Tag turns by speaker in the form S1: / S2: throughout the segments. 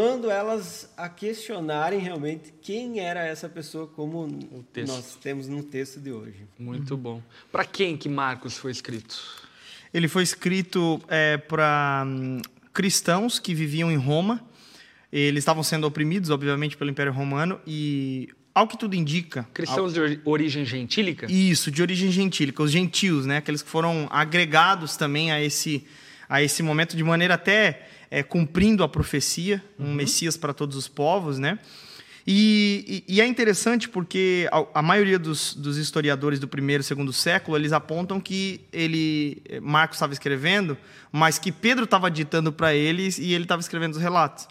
S1: levando elas a questionarem realmente quem era essa pessoa, como nós temos no texto de hoje.
S2: Muito uhum. bom. Para quem que Marcos foi escrito?
S3: Ele foi escrito é, para hum, cristãos que viviam em Roma. Eles estavam sendo oprimidos, obviamente, pelo Império Romano e ao que tudo indica.
S2: Cristãos ao... de origem gentílica?
S3: Isso, de origem gentílica, os gentios, né? Aqueles que foram agregados também a esse, a esse momento de maneira até é, cumprindo a profecia, um uhum. Messias para todos os povos, né? E, e, e é interessante porque a, a maioria dos, dos, historiadores do primeiro e segundo século eles apontam que ele Marcos estava escrevendo, mas que Pedro estava ditando para eles e ele estava escrevendo os relatos.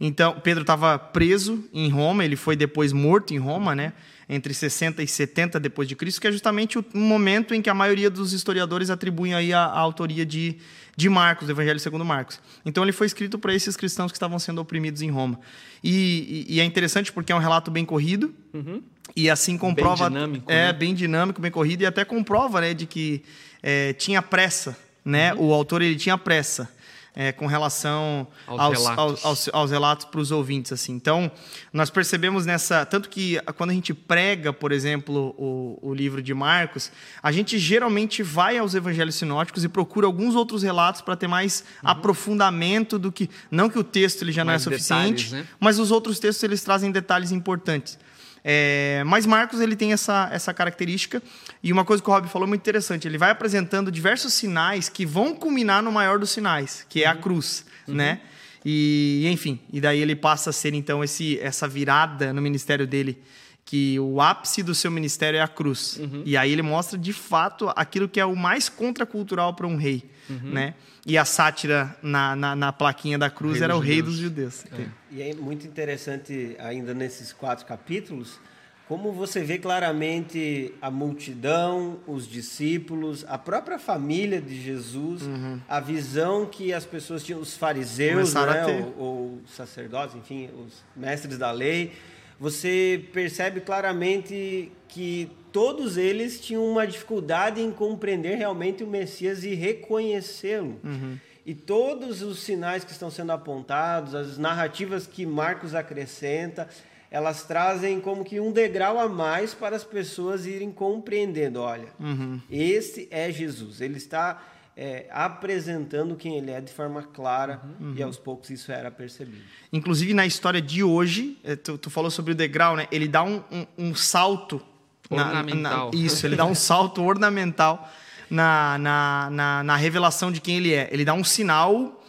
S3: Então Pedro estava preso em Roma, ele foi depois morto em Roma, né? Entre 60 e 70 depois de Cristo, que é justamente o momento em que a maioria dos historiadores atribuem aí a, a autoria de, de Marcos, do Evangelho segundo Marcos. Então ele foi escrito para esses cristãos que estavam sendo oprimidos em Roma. E, e, e é interessante porque é um relato bem corrido uhum. e assim comprova
S2: bem dinâmico,
S3: é
S2: né?
S3: bem dinâmico, bem corrido e até comprova, né, de que é, tinha pressa, né? Uhum. O autor ele tinha pressa é, com relação aos, aos relatos, aos, relatos para os ouvintes. assim. Então, nós percebemos nessa. Tanto que quando a gente prega, por exemplo, o, o livro de Marcos, a gente geralmente vai aos evangelhos sinóticos e procura alguns outros relatos para ter mais uhum. aprofundamento do que. Não que o texto ele já mais não é suficiente, detalhes, né? mas os outros textos eles trazem detalhes importantes. É, mas Marcos ele tem essa, essa característica e uma coisa que o Rob falou é muito interessante. Ele vai apresentando diversos sinais que vão culminar no maior dos sinais, que é a uhum. cruz, uhum. né? E enfim, e daí ele passa a ser então esse, essa virada no ministério dele que o ápice do seu ministério é a cruz. Uhum. E aí ele mostra de fato aquilo que é o mais contracultural para um rei, uhum. né? E a sátira na, na, na plaquinha da cruz rei era o rei dos judeus.
S1: É. E é muito interessante ainda nesses quatro capítulos como você vê claramente a multidão, os discípulos, a própria família de Jesus, uhum. a visão que as pessoas tinham, os fariseus, né, ou, ou sacerdotes, enfim, os mestres da lei, você percebe claramente que todos eles tinham uma dificuldade em compreender realmente o Messias e reconhecê-lo. Uhum. E todos os sinais que estão sendo apontados, as narrativas que Marcos acrescenta, elas trazem como que um degrau a mais para as pessoas irem compreendendo. Olha, uhum. esse é Jesus. Ele está é, apresentando quem ele é de forma clara uhum. e aos poucos isso era percebido.
S3: Inclusive na história de hoje, é, tu, tu falou sobre o degrau, né? Ele dá um, um, um salto
S2: ornamental.
S3: Na, na, isso, ele dá um salto ornamental na, na, na, na revelação de quem ele é. Ele dá um sinal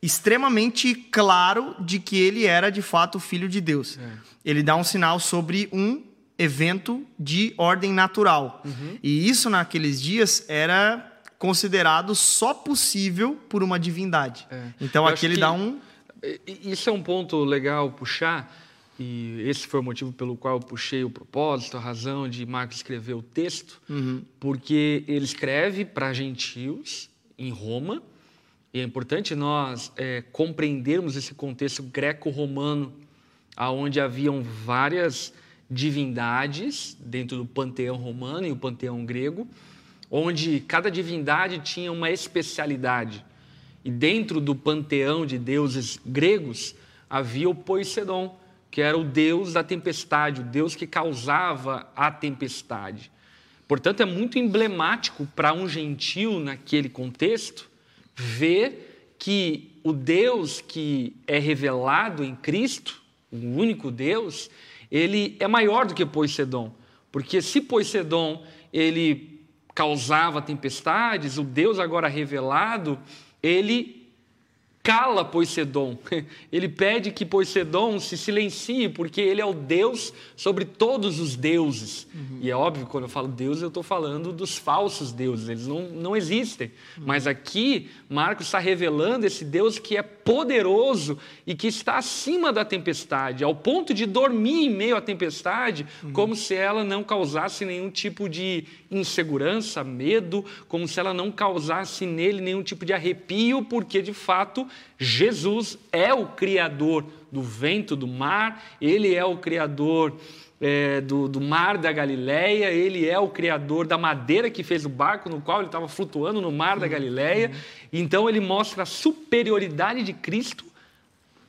S3: extremamente claro de que ele era de fato o filho de Deus. É. Ele dá um sinal sobre um evento de ordem natural. Uhum. E isso naqueles dias era considerado só possível por uma divindade. É. Então Eu aqui ele dá um.
S2: Isso é um ponto legal puxar, e esse foi o motivo pelo qual eu puxei o propósito, a razão de Marcos escrever o texto, uhum. porque ele escreve para gentios em Roma, e é importante nós é, compreendermos esse contexto greco-romano, onde haviam várias divindades dentro do panteão romano e o panteão grego, onde cada divindade tinha uma especialidade. E dentro do panteão de deuses gregos havia o Poseidon, que era o deus da tempestade, o deus que causava a tempestade. Portanto, é muito emblemático para um gentil naquele contexto ver que o Deus que é revelado em Cristo, o único Deus, ele é maior do que Poseidon. Porque se Poseidon ele causava tempestades, o Deus agora revelado, ele cala Poseidon. Ele pede que Poseidon se silencie, porque ele é o Deus sobre todos os deuses. Uhum. E é óbvio, quando eu falo Deus, eu estou falando dos falsos deuses, eles não, não existem. Uhum. Mas aqui, Marcos está revelando esse Deus que é poderoso e que está acima da tempestade, ao ponto de dormir em meio à tempestade, uhum. como se ela não causasse nenhum tipo de insegurança, medo, como se ela não causasse nele nenhum tipo de arrepio, porque de fato Jesus é o Criador do vento, do mar, ele é o Criador é, do, do, mar da Galileia, ele é o Criador da madeira que fez o barco no qual ele estava flutuando no mar da Galileia. Então ele mostra a superioridade de Cristo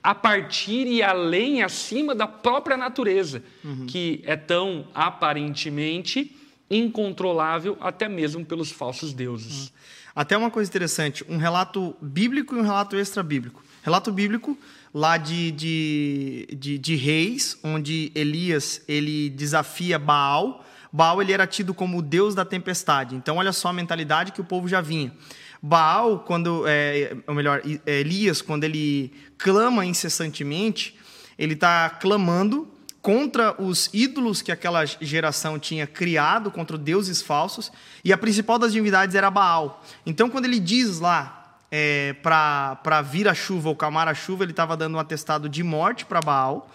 S2: a partir e além, acima da própria natureza, uhum. que é tão aparentemente incontrolável até mesmo pelos falsos deuses. Uhum.
S3: Até uma coisa interessante, um relato bíblico e um relato extra-bíblico. Relato bíblico lá de, de, de, de, reis, onde Elias ele desafia Baal. Baal ele era tido como o deus da tempestade. Então olha só a mentalidade que o povo já vinha. Baal, quando, é, ou melhor, Elias, quando ele clama incessantemente, ele está clamando contra os ídolos que aquela geração tinha criado, contra deuses falsos, e a principal das divindades era Baal. Então, quando ele diz lá é, para vir a chuva ou calmar a chuva, ele estava dando um atestado de morte para Baal,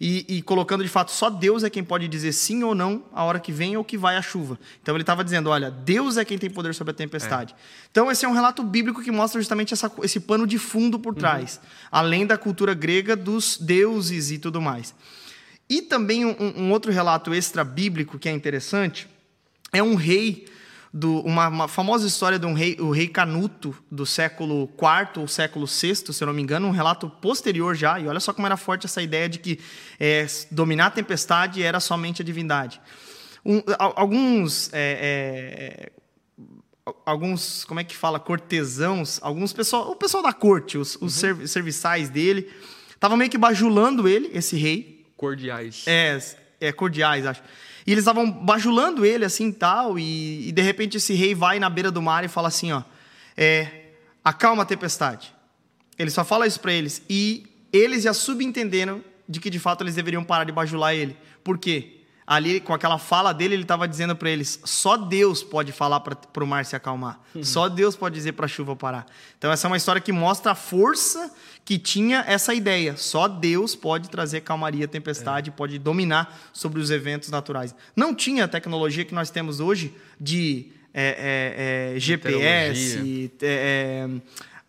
S3: e, e, colocando de fato só Deus é quem pode dizer sim ou não a hora que vem ou que vai a chuva. Então ele estava dizendo: olha, Deus é quem tem poder sobre a tempestade. É. Então esse é um relato bíblico que mostra justamente essa, esse pano de fundo por trás, uhum. além da cultura grega dos deuses e tudo mais. E também um, um outro relato extra bíblico que é interessante é um rei do, uma, uma, famosa história de um rei, o rei Canuto, do século IV ou século VI, se eu não me engano, um relato posterior já, e olha só como era forte essa ideia de que é, dominar a tempestade era somente a divindade. Um, alguns. É, é, alguns, como é que fala, cortesãos, alguns pessoal, o pessoal da corte, os, os uhum. serviçais dele, estavam meio que bajulando ele, esse rei.
S2: Cordiais.
S3: É, é cordiais, acho. E eles estavam bajulando ele assim tal, e, e de repente esse rei vai na beira do mar e fala assim: ó, é, acalma a tempestade. Ele só fala isso para eles. E eles já subentenderam de que de fato eles deveriam parar de bajular ele. Por quê? Ali com aquela fala dele, ele estava dizendo para eles: só Deus pode falar para o mar se acalmar, uhum. só Deus pode dizer para a chuva parar. Então, essa é uma história que mostra a força que tinha essa ideia: só Deus pode trazer calmaria, tempestade, é. pode dominar sobre os eventos naturais. Não tinha a tecnologia que nós temos hoje de é, é, é GPS,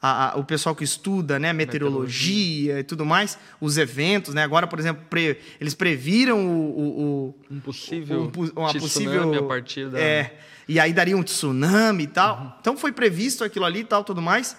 S3: a, a, o pessoal que estuda né, meteorologia, meteorologia, e tudo mais, os eventos. Né? Agora, por exemplo, pre, eles previram o, o,
S2: o um possível, um, uma possível a partir da...
S3: É, e aí daria um tsunami e tal. Uhum. Então foi previsto aquilo ali e tal, tudo mais.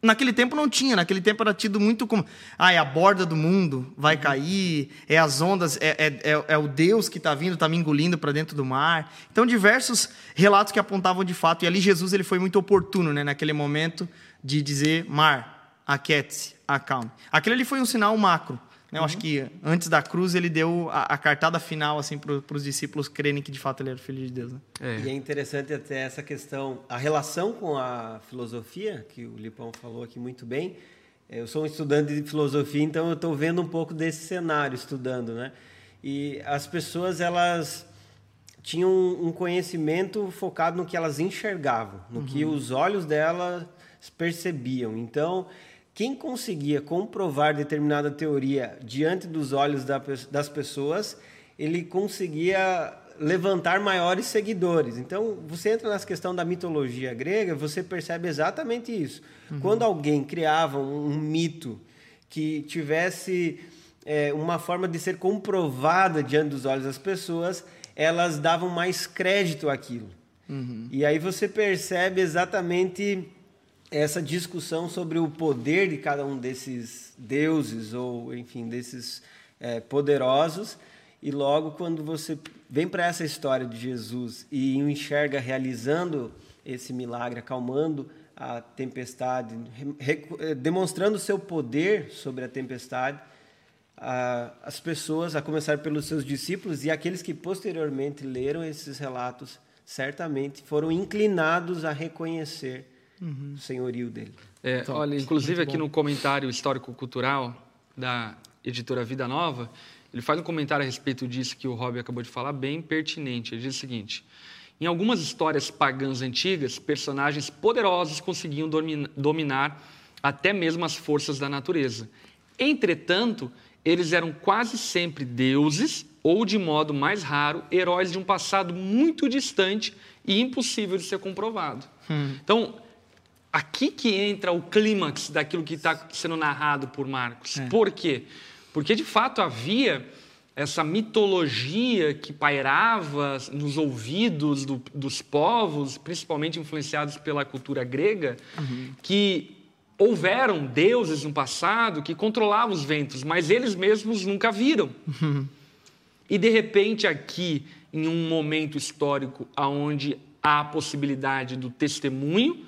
S3: Naquele tempo não tinha, naquele tempo era tido muito como, ah, é a borda do mundo, vai uhum. cair, é as ondas, é, é, é, é o Deus que está vindo, está me engolindo para dentro do mar. Então, diversos relatos que apontavam de fato, e ali Jesus ele foi muito oportuno, né, naquele momento, de dizer mar, aquiete-se, acalme. Aquele ali foi um sinal macro. Né? Eu acho que antes da cruz ele deu a, a cartada final assim para os discípulos crerem que de fato ele era filho de Deus. Né?
S1: É. E é interessante até essa questão, a relação com a filosofia, que o Lipão falou aqui muito bem. Eu sou um estudante de filosofia, então eu estou vendo um pouco desse cenário estudando, né? E as pessoas elas tinham um conhecimento focado no que elas enxergavam, no uhum. que os olhos delas percebiam. Então, quem conseguia comprovar determinada teoria diante dos olhos das pessoas, ele conseguia levantar maiores seguidores. Então, você entra nessa questão da mitologia grega, você percebe exatamente isso. Uhum. Quando alguém criava um, um mito que tivesse é, uma forma de ser comprovada diante dos olhos das pessoas, elas davam mais crédito àquilo. Uhum. E aí você percebe exatamente essa discussão sobre o poder de cada um desses deuses ou, enfim, desses é, poderosos. E logo quando você vem para essa história de Jesus e o enxerga realizando esse milagre, acalmando a tempestade, é, demonstrando o seu poder sobre a tempestade, as pessoas, a começar pelos seus discípulos e aqueles que posteriormente leram esses relatos, certamente foram inclinados a reconhecer uhum. senhorio dele.
S2: É, olha, inclusive aqui no comentário histórico-cultural da editora Vida Nova, ele faz um comentário a respeito disso que o Rob acabou de falar, bem pertinente. Ele diz o seguinte: em algumas histórias pagãs antigas, personagens poderosos conseguiam dominar até mesmo as forças da natureza. Entretanto, eles eram quase sempre deuses ou, de modo mais raro, heróis de um passado muito distante e impossível de ser comprovado. Hum. Então, aqui que entra o clímax daquilo que está sendo narrado por Marcos. É. Por quê? Porque de fato havia essa mitologia que pairava nos ouvidos do, dos povos, principalmente influenciados pela cultura grega, uhum. que houveram deuses no passado que controlavam os ventos, mas eles mesmos nunca viram. e de repente aqui, em um momento histórico onde há a possibilidade do testemunho,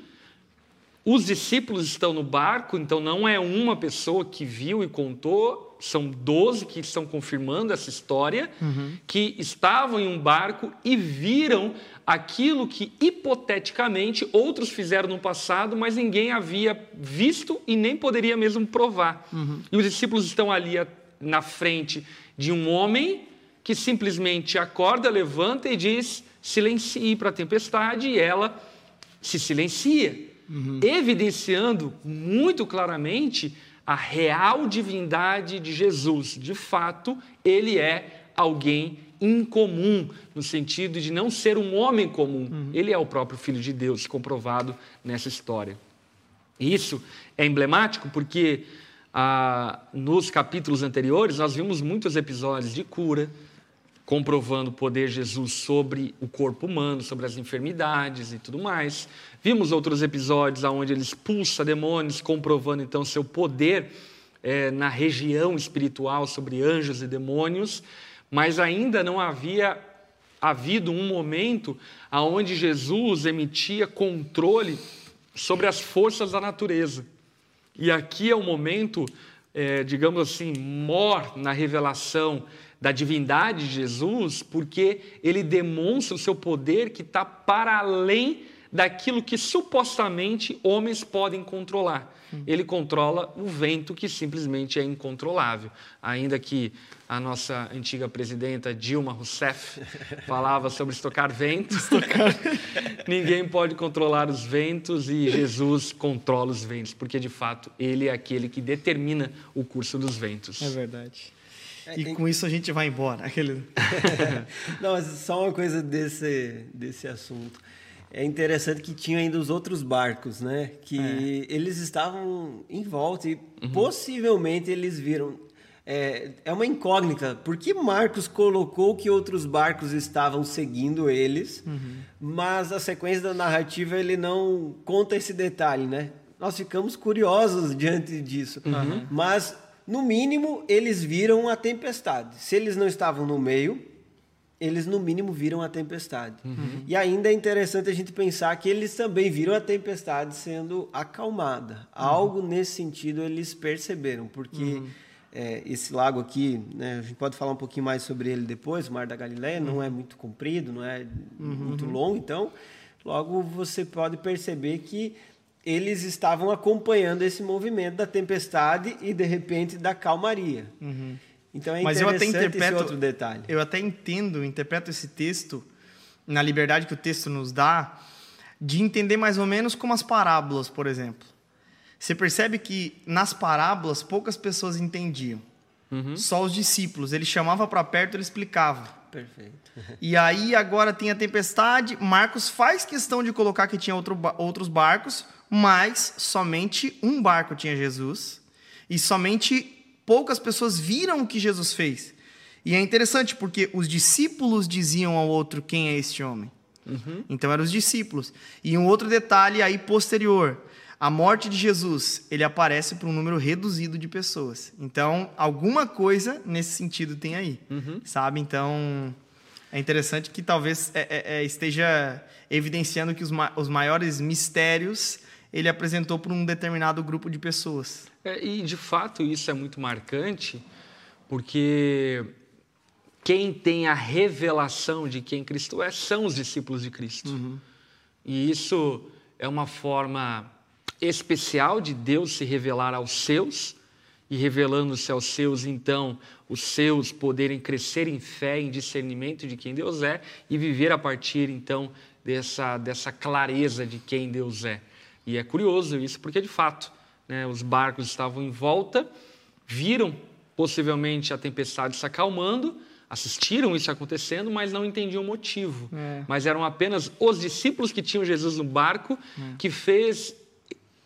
S2: os discípulos estão no barco, então não é uma pessoa que viu e contou, são doze que estão confirmando essa história, uhum. que estavam em um barco e viram aquilo que hipoteticamente outros fizeram no passado, mas ninguém havia visto e nem poderia mesmo provar. Uhum. E os discípulos estão ali na frente de um homem que simplesmente acorda, levanta e diz: silencie para a tempestade, e ela se silencia, uhum. evidenciando muito claramente a real divindade de Jesus. De fato, ele é alguém incomum, no sentido de não ser um homem comum. Uhum. Ele é o próprio Filho de Deus, comprovado nessa história. E isso é emblemático porque ah, nos capítulos anteriores nós vimos muitos episódios de cura, comprovando o poder de Jesus sobre o corpo humano, sobre as enfermidades e tudo mais. Vimos outros episódios onde ele expulsa demônios, comprovando então seu poder é, na região espiritual sobre anjos e demônios mas ainda não havia havido um momento onde Jesus emitia controle sobre as forças da natureza. E aqui é o momento, é, digamos assim, mor na revelação da divindade de Jesus, porque ele demonstra o seu poder que está para além daquilo que supostamente homens podem controlar. Ele controla o vento que simplesmente é incontrolável. Ainda que a nossa antiga presidenta Dilma Rousseff falava sobre estocar ventos, ninguém pode controlar os ventos e Jesus controla os ventos, porque de fato ele é aquele que determina o curso dos ventos.
S3: É verdade. É, e com isso a gente vai embora. Aquele...
S1: Não, mas só uma coisa desse, desse assunto é interessante que tinha ainda os outros barcos, né? Que é. eles estavam em volta e uhum. possivelmente eles viram. É, é uma incógnita. Por que Marcos colocou que outros barcos estavam seguindo eles, uhum. mas a sequência da narrativa ele não conta esse detalhe, né? Nós ficamos curiosos diante disso. Uhum. Mas, no mínimo, eles viram a tempestade. Se eles não estavam no meio, eles no mínimo viram a tempestade. Uhum. E ainda é interessante a gente pensar que eles também viram a tempestade sendo acalmada. Uhum. Algo nesse sentido eles perceberam, porque uhum. é, esse lago aqui, né, a gente pode falar um pouquinho mais sobre ele depois, o Mar da Galileia, não uhum. é muito comprido, não é uhum. muito longo, então logo você pode perceber que eles estavam acompanhando esse movimento da tempestade e de repente da calmaria. Uhum. Então é Mas eu até interpreto, outro detalhe.
S3: Eu até entendo, interpreto esse texto na liberdade que o texto nos dá de entender mais ou menos como as parábolas, por exemplo. Você percebe que nas parábolas poucas pessoas entendiam. Uhum. Só os discípulos. Ele chamava para perto, ele explicava.
S1: Perfeito.
S3: E aí agora tem a tempestade. Marcos faz questão de colocar que tinha outro, outros barcos, mas somente um barco tinha Jesus e somente poucas pessoas viram o que Jesus fez. E é interessante porque os discípulos diziam ao outro quem é este homem. Uhum. Então eram os discípulos. E um outro detalhe aí posterior: a morte de Jesus, ele aparece para um número reduzido de pessoas. Então, alguma coisa nesse sentido tem aí, uhum. sabe? Então, é interessante que talvez é, é, é esteja evidenciando que os, ma os maiores mistérios ele apresentou para um determinado grupo de pessoas.
S2: É, e de fato isso é muito marcante, porque quem tem a revelação de quem Cristo é são os discípulos de Cristo. Uhum. E isso é uma forma especial de Deus se revelar aos seus, e revelando-se aos seus, então, os seus poderem crescer em fé, em discernimento de quem Deus é e viver a partir, então, dessa, dessa clareza de quem Deus é. E é curioso isso, porque de fato né, os barcos estavam em volta, viram possivelmente a tempestade se acalmando, assistiram isso acontecendo, mas não entendiam o motivo. É. Mas eram apenas os discípulos que tinham Jesus no barco é. que fez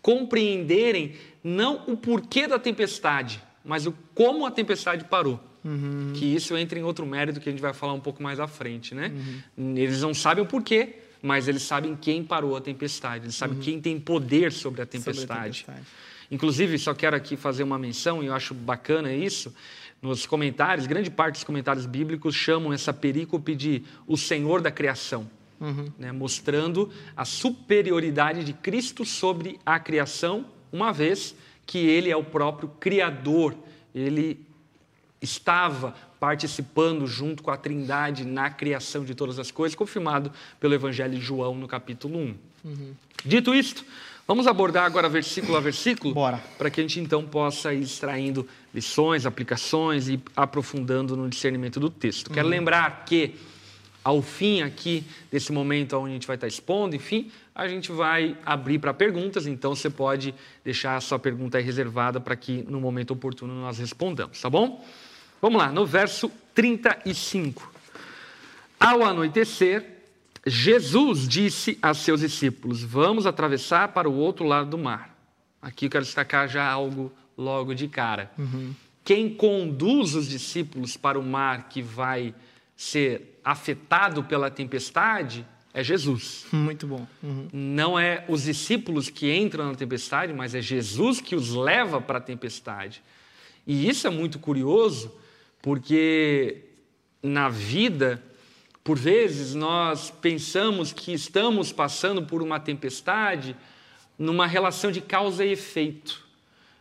S2: compreenderem não o porquê da tempestade, mas o como a tempestade parou. Uhum. Que isso entra em outro mérito que a gente vai falar um pouco mais à frente, né? Uhum. Eles não sabem o porquê, mas eles sabem quem parou a tempestade, eles sabem uhum. quem tem poder sobre a tempestade. Sobre a tempestade. Inclusive, só quero aqui fazer uma menção, e eu acho bacana isso, nos comentários, grande parte dos comentários bíblicos chamam essa perícope de o Senhor da criação, uhum. né, mostrando a superioridade de Cristo sobre a criação, uma vez que ele é o próprio Criador, ele estava participando junto com a Trindade na criação de todas as coisas, confirmado pelo Evangelho de João no capítulo 1. Uhum. Dito isto, vamos abordar agora versículo a versículo, para que a gente então possa ir extraindo lições, aplicações e aprofundando no discernimento do texto. Uhum. Quero lembrar que ao fim aqui desse momento onde a gente vai estar expondo, enfim, a gente vai abrir para perguntas, então você pode deixar a sua pergunta aí reservada para que no momento oportuno nós respondamos, tá bom? Vamos lá, no verso 35. Ao anoitecer, Jesus disse a seus discípulos: Vamos atravessar para o outro lado do mar. Aqui eu quero destacar já algo logo de cara. Uhum. Quem conduz os discípulos para o mar que vai ser afetado pela tempestade é Jesus.
S3: Muito bom. Uhum.
S2: Não é os discípulos que entram na tempestade, mas é Jesus que os leva para a tempestade. E isso é muito curioso, porque na vida, por vezes, nós pensamos que estamos passando por uma tempestade numa relação de causa e efeito.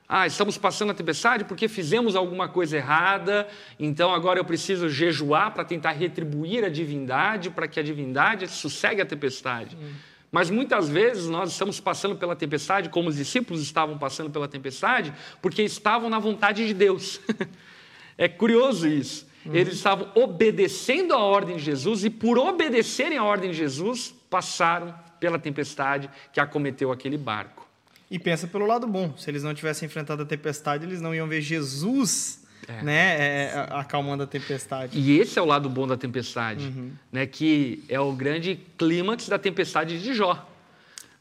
S2: Ah, estamos passando a tempestade porque fizemos alguma coisa errada, então agora eu preciso jejuar para tentar retribuir a divindade, para que a divindade sossegue a tempestade. Hum. Mas muitas vezes nós estamos passando pela tempestade, como os discípulos estavam passando pela tempestade, porque estavam na vontade de Deus. é curioso isso. Uhum. Eles estavam obedecendo a ordem de Jesus e, por obedecerem a ordem de Jesus, passaram pela tempestade que acometeu aquele barco.
S3: E pensa pelo lado bom. Se eles não tivessem enfrentado a tempestade, eles não iam ver Jesus é. né, é, acalmando a tempestade.
S2: E esse é o lado bom da tempestade, uhum. né, que é o grande clímax da tempestade de Jó.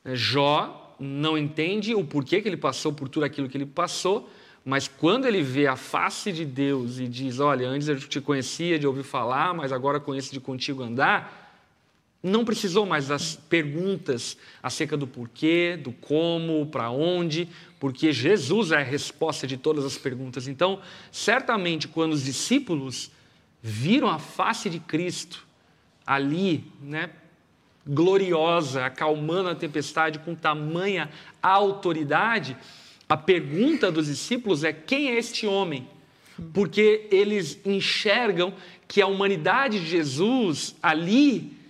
S2: É, Jó não entende o porquê que ele passou por tudo aquilo que ele passou, mas quando ele vê a face de Deus e diz: Olha, antes eu te conhecia de ouvir falar, mas agora conheço de contigo andar não precisou mais das perguntas acerca do porquê, do como, para onde, porque Jesus é a resposta de todas as perguntas. Então, certamente, quando os discípulos viram a face de Cristo ali, né, gloriosa, acalmando a tempestade com tamanha autoridade, a pergunta dos discípulos é: quem é este homem? Porque eles enxergam que a humanidade de Jesus ali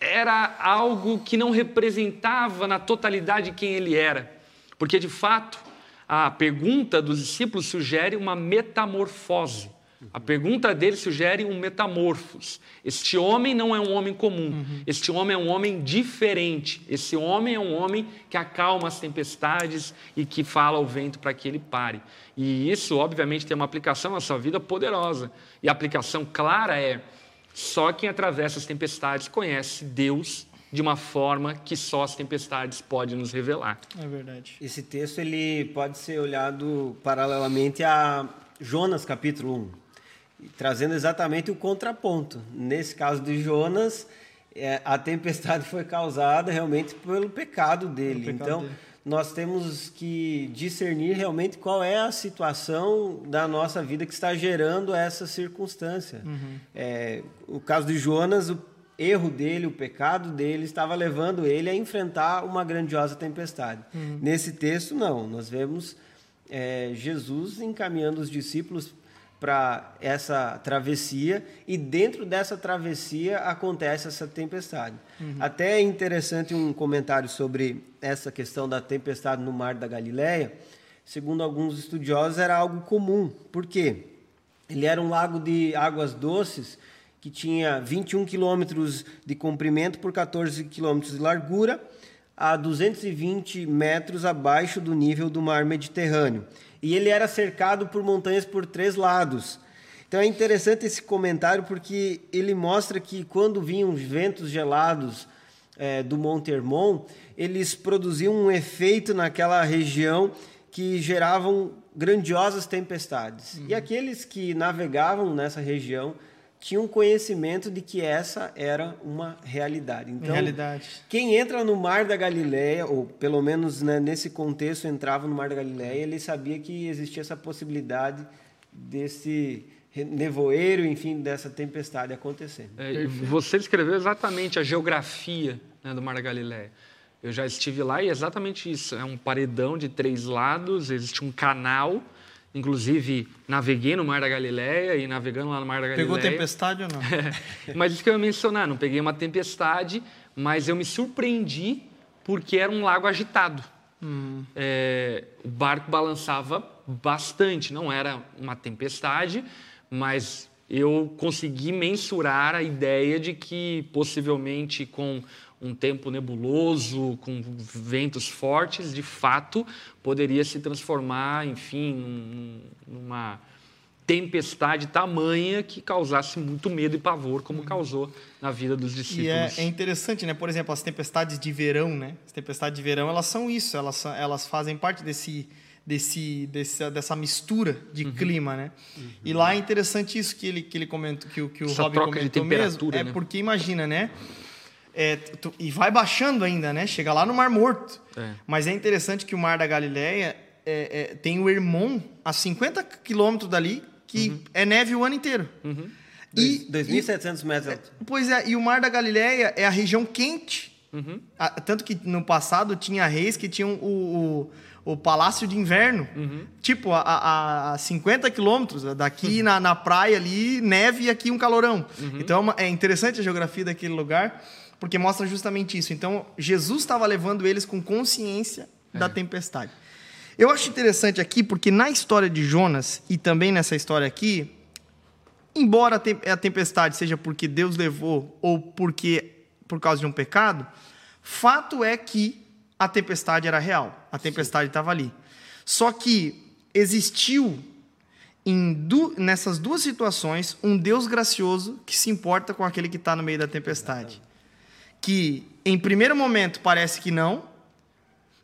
S2: era algo que não representava na totalidade quem ele era. Porque, de fato, a pergunta dos discípulos sugere uma metamorfose. A pergunta dele sugere um metamorfos. Este homem não é um homem comum. Uhum. Este homem é um homem diferente. Esse homem é um homem que acalma as tempestades e que fala ao vento para que ele pare. E isso, obviamente, tem uma aplicação na sua vida poderosa. E a aplicação clara é só quem atravessa as tempestades conhece Deus de uma forma que só as tempestades podem nos revelar.
S3: É verdade.
S1: Esse texto ele pode ser olhado paralelamente a Jonas capítulo 1, trazendo exatamente o contraponto. Nesse caso de Jonas, é, a tempestade foi causada realmente pelo pecado dele. Pelo pecado então, dele nós temos que discernir realmente qual é a situação da nossa vida que está gerando essa circunstância. Uhum. É, o caso de Jonas, o erro dele, o pecado dele, estava levando ele a enfrentar uma grandiosa tempestade. Uhum. Nesse texto, não. Nós vemos é, Jesus encaminhando os discípulos para essa travessia e dentro dessa travessia acontece essa tempestade. Uhum. Até é interessante um comentário sobre essa questão da tempestade no Mar da Galileia. Segundo alguns estudiosos, era algo comum. Por quê? Ele era um lago de águas doces que tinha 21 quilômetros de comprimento por 14 quilômetros de largura, a 220 metros abaixo do nível do mar Mediterrâneo e ele era cercado por montanhas por três lados. Então é interessante esse comentário porque ele mostra que quando vinham ventos gelados é, do Monte Hermon, eles produziam um efeito naquela região que geravam grandiosas tempestades. Uhum. E aqueles que navegavam nessa região tinham conhecimento de que essa era uma realidade. Então,
S3: realidade.
S1: quem entra no Mar da Galileia, ou pelo menos né, nesse contexto entrava no Mar da Galileia, ele sabia que existia essa possibilidade desse nevoeiro, enfim, dessa tempestade acontecendo.
S2: É, você descreveu exatamente a geografia né, do Mar da Galileia. Eu já estive lá e é exatamente isso. É um paredão de três lados, existe um canal Inclusive, naveguei no Mar da Galileia e navegando lá no Mar da Galileia.
S3: Pegou tempestade ou não?
S2: mas isso que eu ia mencionar, não peguei uma tempestade, mas eu me surpreendi porque era um lago agitado. Hum. É, o barco balançava bastante, não era uma tempestade, mas eu consegui mensurar a ideia de que possivelmente com um tempo nebuloso, com ventos fortes, de fato poderia se transformar, enfim, numa tempestade tamanha que causasse muito medo e pavor, como causou na vida dos discípulos.
S3: E é, é, interessante, né? Por exemplo, as tempestades de verão, né? As tempestades de verão, elas são isso, elas, são, elas fazem parte desse, desse, desse dessa mistura de uhum. clima, né? Uhum. E lá é interessante isso que ele, que ele comentou, que, que o Rob comentou mesmo, é né? porque imagina, né? É, tu, e vai baixando ainda, né? Chega lá no Mar Morto. É. Mas é interessante que o Mar da Galileia é, é tem o Hermon a 50 quilômetros dali, que uhum. é neve o ano inteiro.
S1: Uhum. E, 2.700 metros alto.
S3: Pois é, e o Mar da Galileia é a região quente. Uhum. tanto que no passado tinha reis que tinham o, o, o Palácio de Inverno. Uhum. Tipo, a, a, a 50 quilômetros daqui uhum. na, na praia ali, neve e aqui um calorão. Uhum. Então é, é interessante a geografia daquele lugar porque mostra justamente isso. Então, Jesus estava levando eles com consciência é. da tempestade. Eu acho interessante aqui, porque na história de Jonas e também nessa história aqui, embora a tempestade seja porque Deus levou ou porque por causa de um pecado, fato é que a tempestade era real. A tempestade estava ali. Só que existiu du nessas duas situações um Deus gracioso que se importa com aquele que está no meio da tempestade que em primeiro momento parece que não,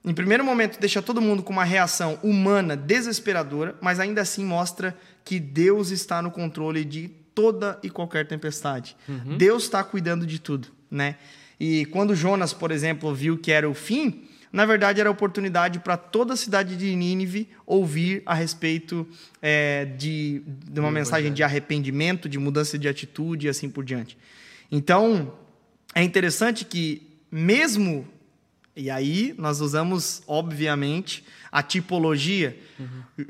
S3: em primeiro momento deixa todo mundo com uma reação humana desesperadora, mas ainda assim mostra que Deus está no controle de toda e qualquer tempestade. Uhum. Deus está cuidando de tudo, né? E quando Jonas, por exemplo, viu que era o fim, na verdade era a oportunidade para toda a cidade de Nínive ouvir a respeito é, de, de uma mensagem de arrependimento, de mudança de atitude e assim por diante. Então, é interessante que, mesmo. E aí, nós usamos, obviamente, a tipologia. Uhum.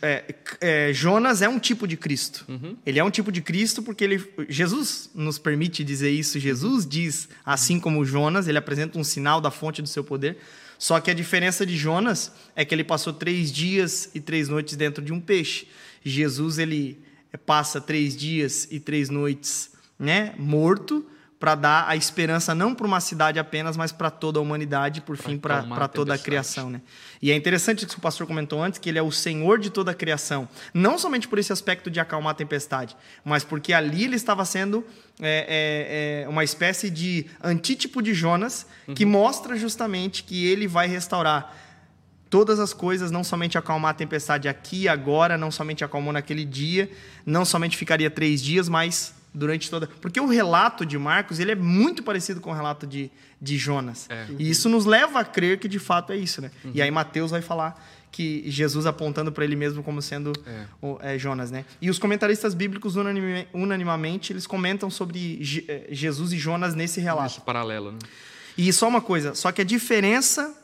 S3: É, é, Jonas é um tipo de Cristo. Uhum. Ele é um tipo de Cristo porque ele, Jesus nos permite dizer isso. Jesus diz, assim como Jonas, ele apresenta um sinal da fonte do seu poder. Só que a diferença de Jonas é que ele passou três dias e três noites dentro de um peixe. Jesus ele passa três dias e três noites, né, morto para dar a esperança não para uma cidade apenas, mas para toda a humanidade, por pra fim, para toda a criação. Né? E é interessante que o pastor comentou antes que ele é o Senhor de toda a criação. Não somente por esse aspecto de acalmar a tempestade, mas porque ali ele estava sendo é, é, é uma espécie de antítipo de Jonas, uhum. que mostra justamente que ele vai restaurar todas as coisas, não somente acalmar a tempestade aqui agora, não somente acalmou naquele dia, não somente ficaria três dias, mas durante toda. Porque o relato de Marcos ele é muito parecido com o relato de, de Jonas. É. E isso nos leva a crer que de fato é isso, né? Uhum. E aí Mateus vai falar que Jesus apontando para ele mesmo como sendo é. O, é, Jonas, né? E os comentaristas bíblicos unanime, unanimamente eles comentam sobre Je, é, Jesus e Jonas nesse relato. Esse
S2: paralelo, né?
S3: E só uma coisa, só que a diferença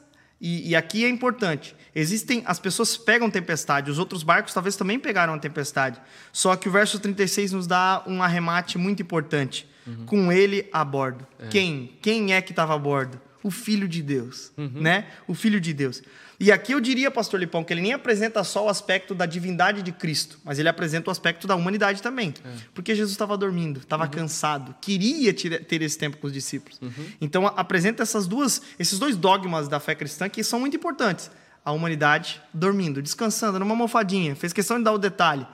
S3: e, e, aqui é importante. Existem. As pessoas pegam tempestade, os outros barcos talvez também pegaram a tempestade. Só que o verso 36 nos dá um arremate muito importante. Uhum. Com ele a bordo. É. Quem? Quem é que estava a bordo? O Filho de Deus. Uhum. Né? O Filho de Deus. E aqui eu diria, pastor Lipão, que ele nem apresenta só o aspecto da divindade de Cristo, mas ele apresenta o aspecto da humanidade também. É. Porque Jesus estava dormindo, estava uhum. cansado, queria ter esse tempo com os discípulos. Uhum. Então apresenta essas duas, esses dois dogmas da fé cristã que são muito importantes. A humanidade dormindo, descansando, numa almofadinha, fez questão de dar o detalhe.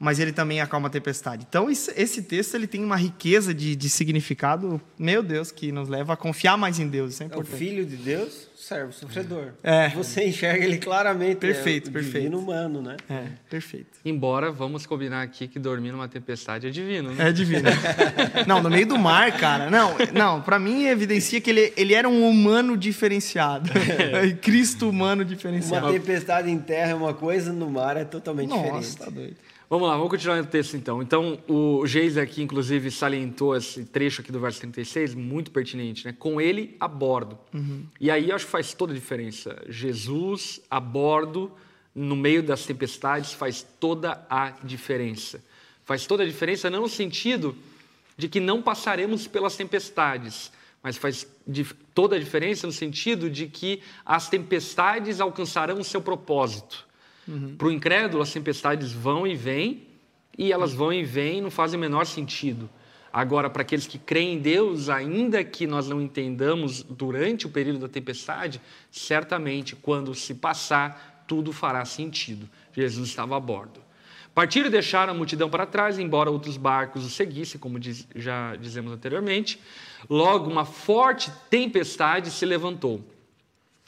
S3: Mas ele também acalma a tempestade. Então, esse texto ele tem uma riqueza de, de significado, meu Deus, que nos leva a confiar mais em Deus. Isso é importante.
S1: É o Filho de Deus, servo, sofredor. É. Você enxerga ele claramente.
S3: Perfeito, é perfeito.
S1: Divino humano, né?
S3: É, perfeito.
S2: Embora, vamos combinar aqui que dormir numa tempestade é divino, né?
S3: É divino. não, no meio do mar, cara. Não, não para mim evidencia que ele, ele era um humano diferenciado. É. Cristo humano diferenciado.
S1: Uma tempestade em terra é uma coisa, no mar é totalmente
S3: Nossa,
S1: diferente.
S3: Nossa, tá doido.
S2: Vamos lá, vamos continuar o texto então. Então, o Geis aqui, inclusive, salientou esse trecho aqui do verso 36, muito pertinente, né? Com ele a bordo. Uhum. E aí acho que faz toda a diferença. Jesus a bordo, no meio das tempestades, faz toda a diferença. Faz toda a diferença não no sentido de que não passaremos pelas tempestades, mas faz toda a diferença no sentido de que as tempestades alcançarão o seu propósito. Uhum. Para o incrédulo, as tempestades vão e vêm, e elas vão e vêm não fazem o menor sentido. Agora, para aqueles que creem em Deus, ainda que nós não entendamos durante o período da tempestade, certamente, quando se passar, tudo fará sentido. Jesus estava a bordo. Partiram e deixaram a multidão para trás, embora outros barcos o seguissem, como diz, já dizemos anteriormente. Logo, uma forte tempestade se levantou.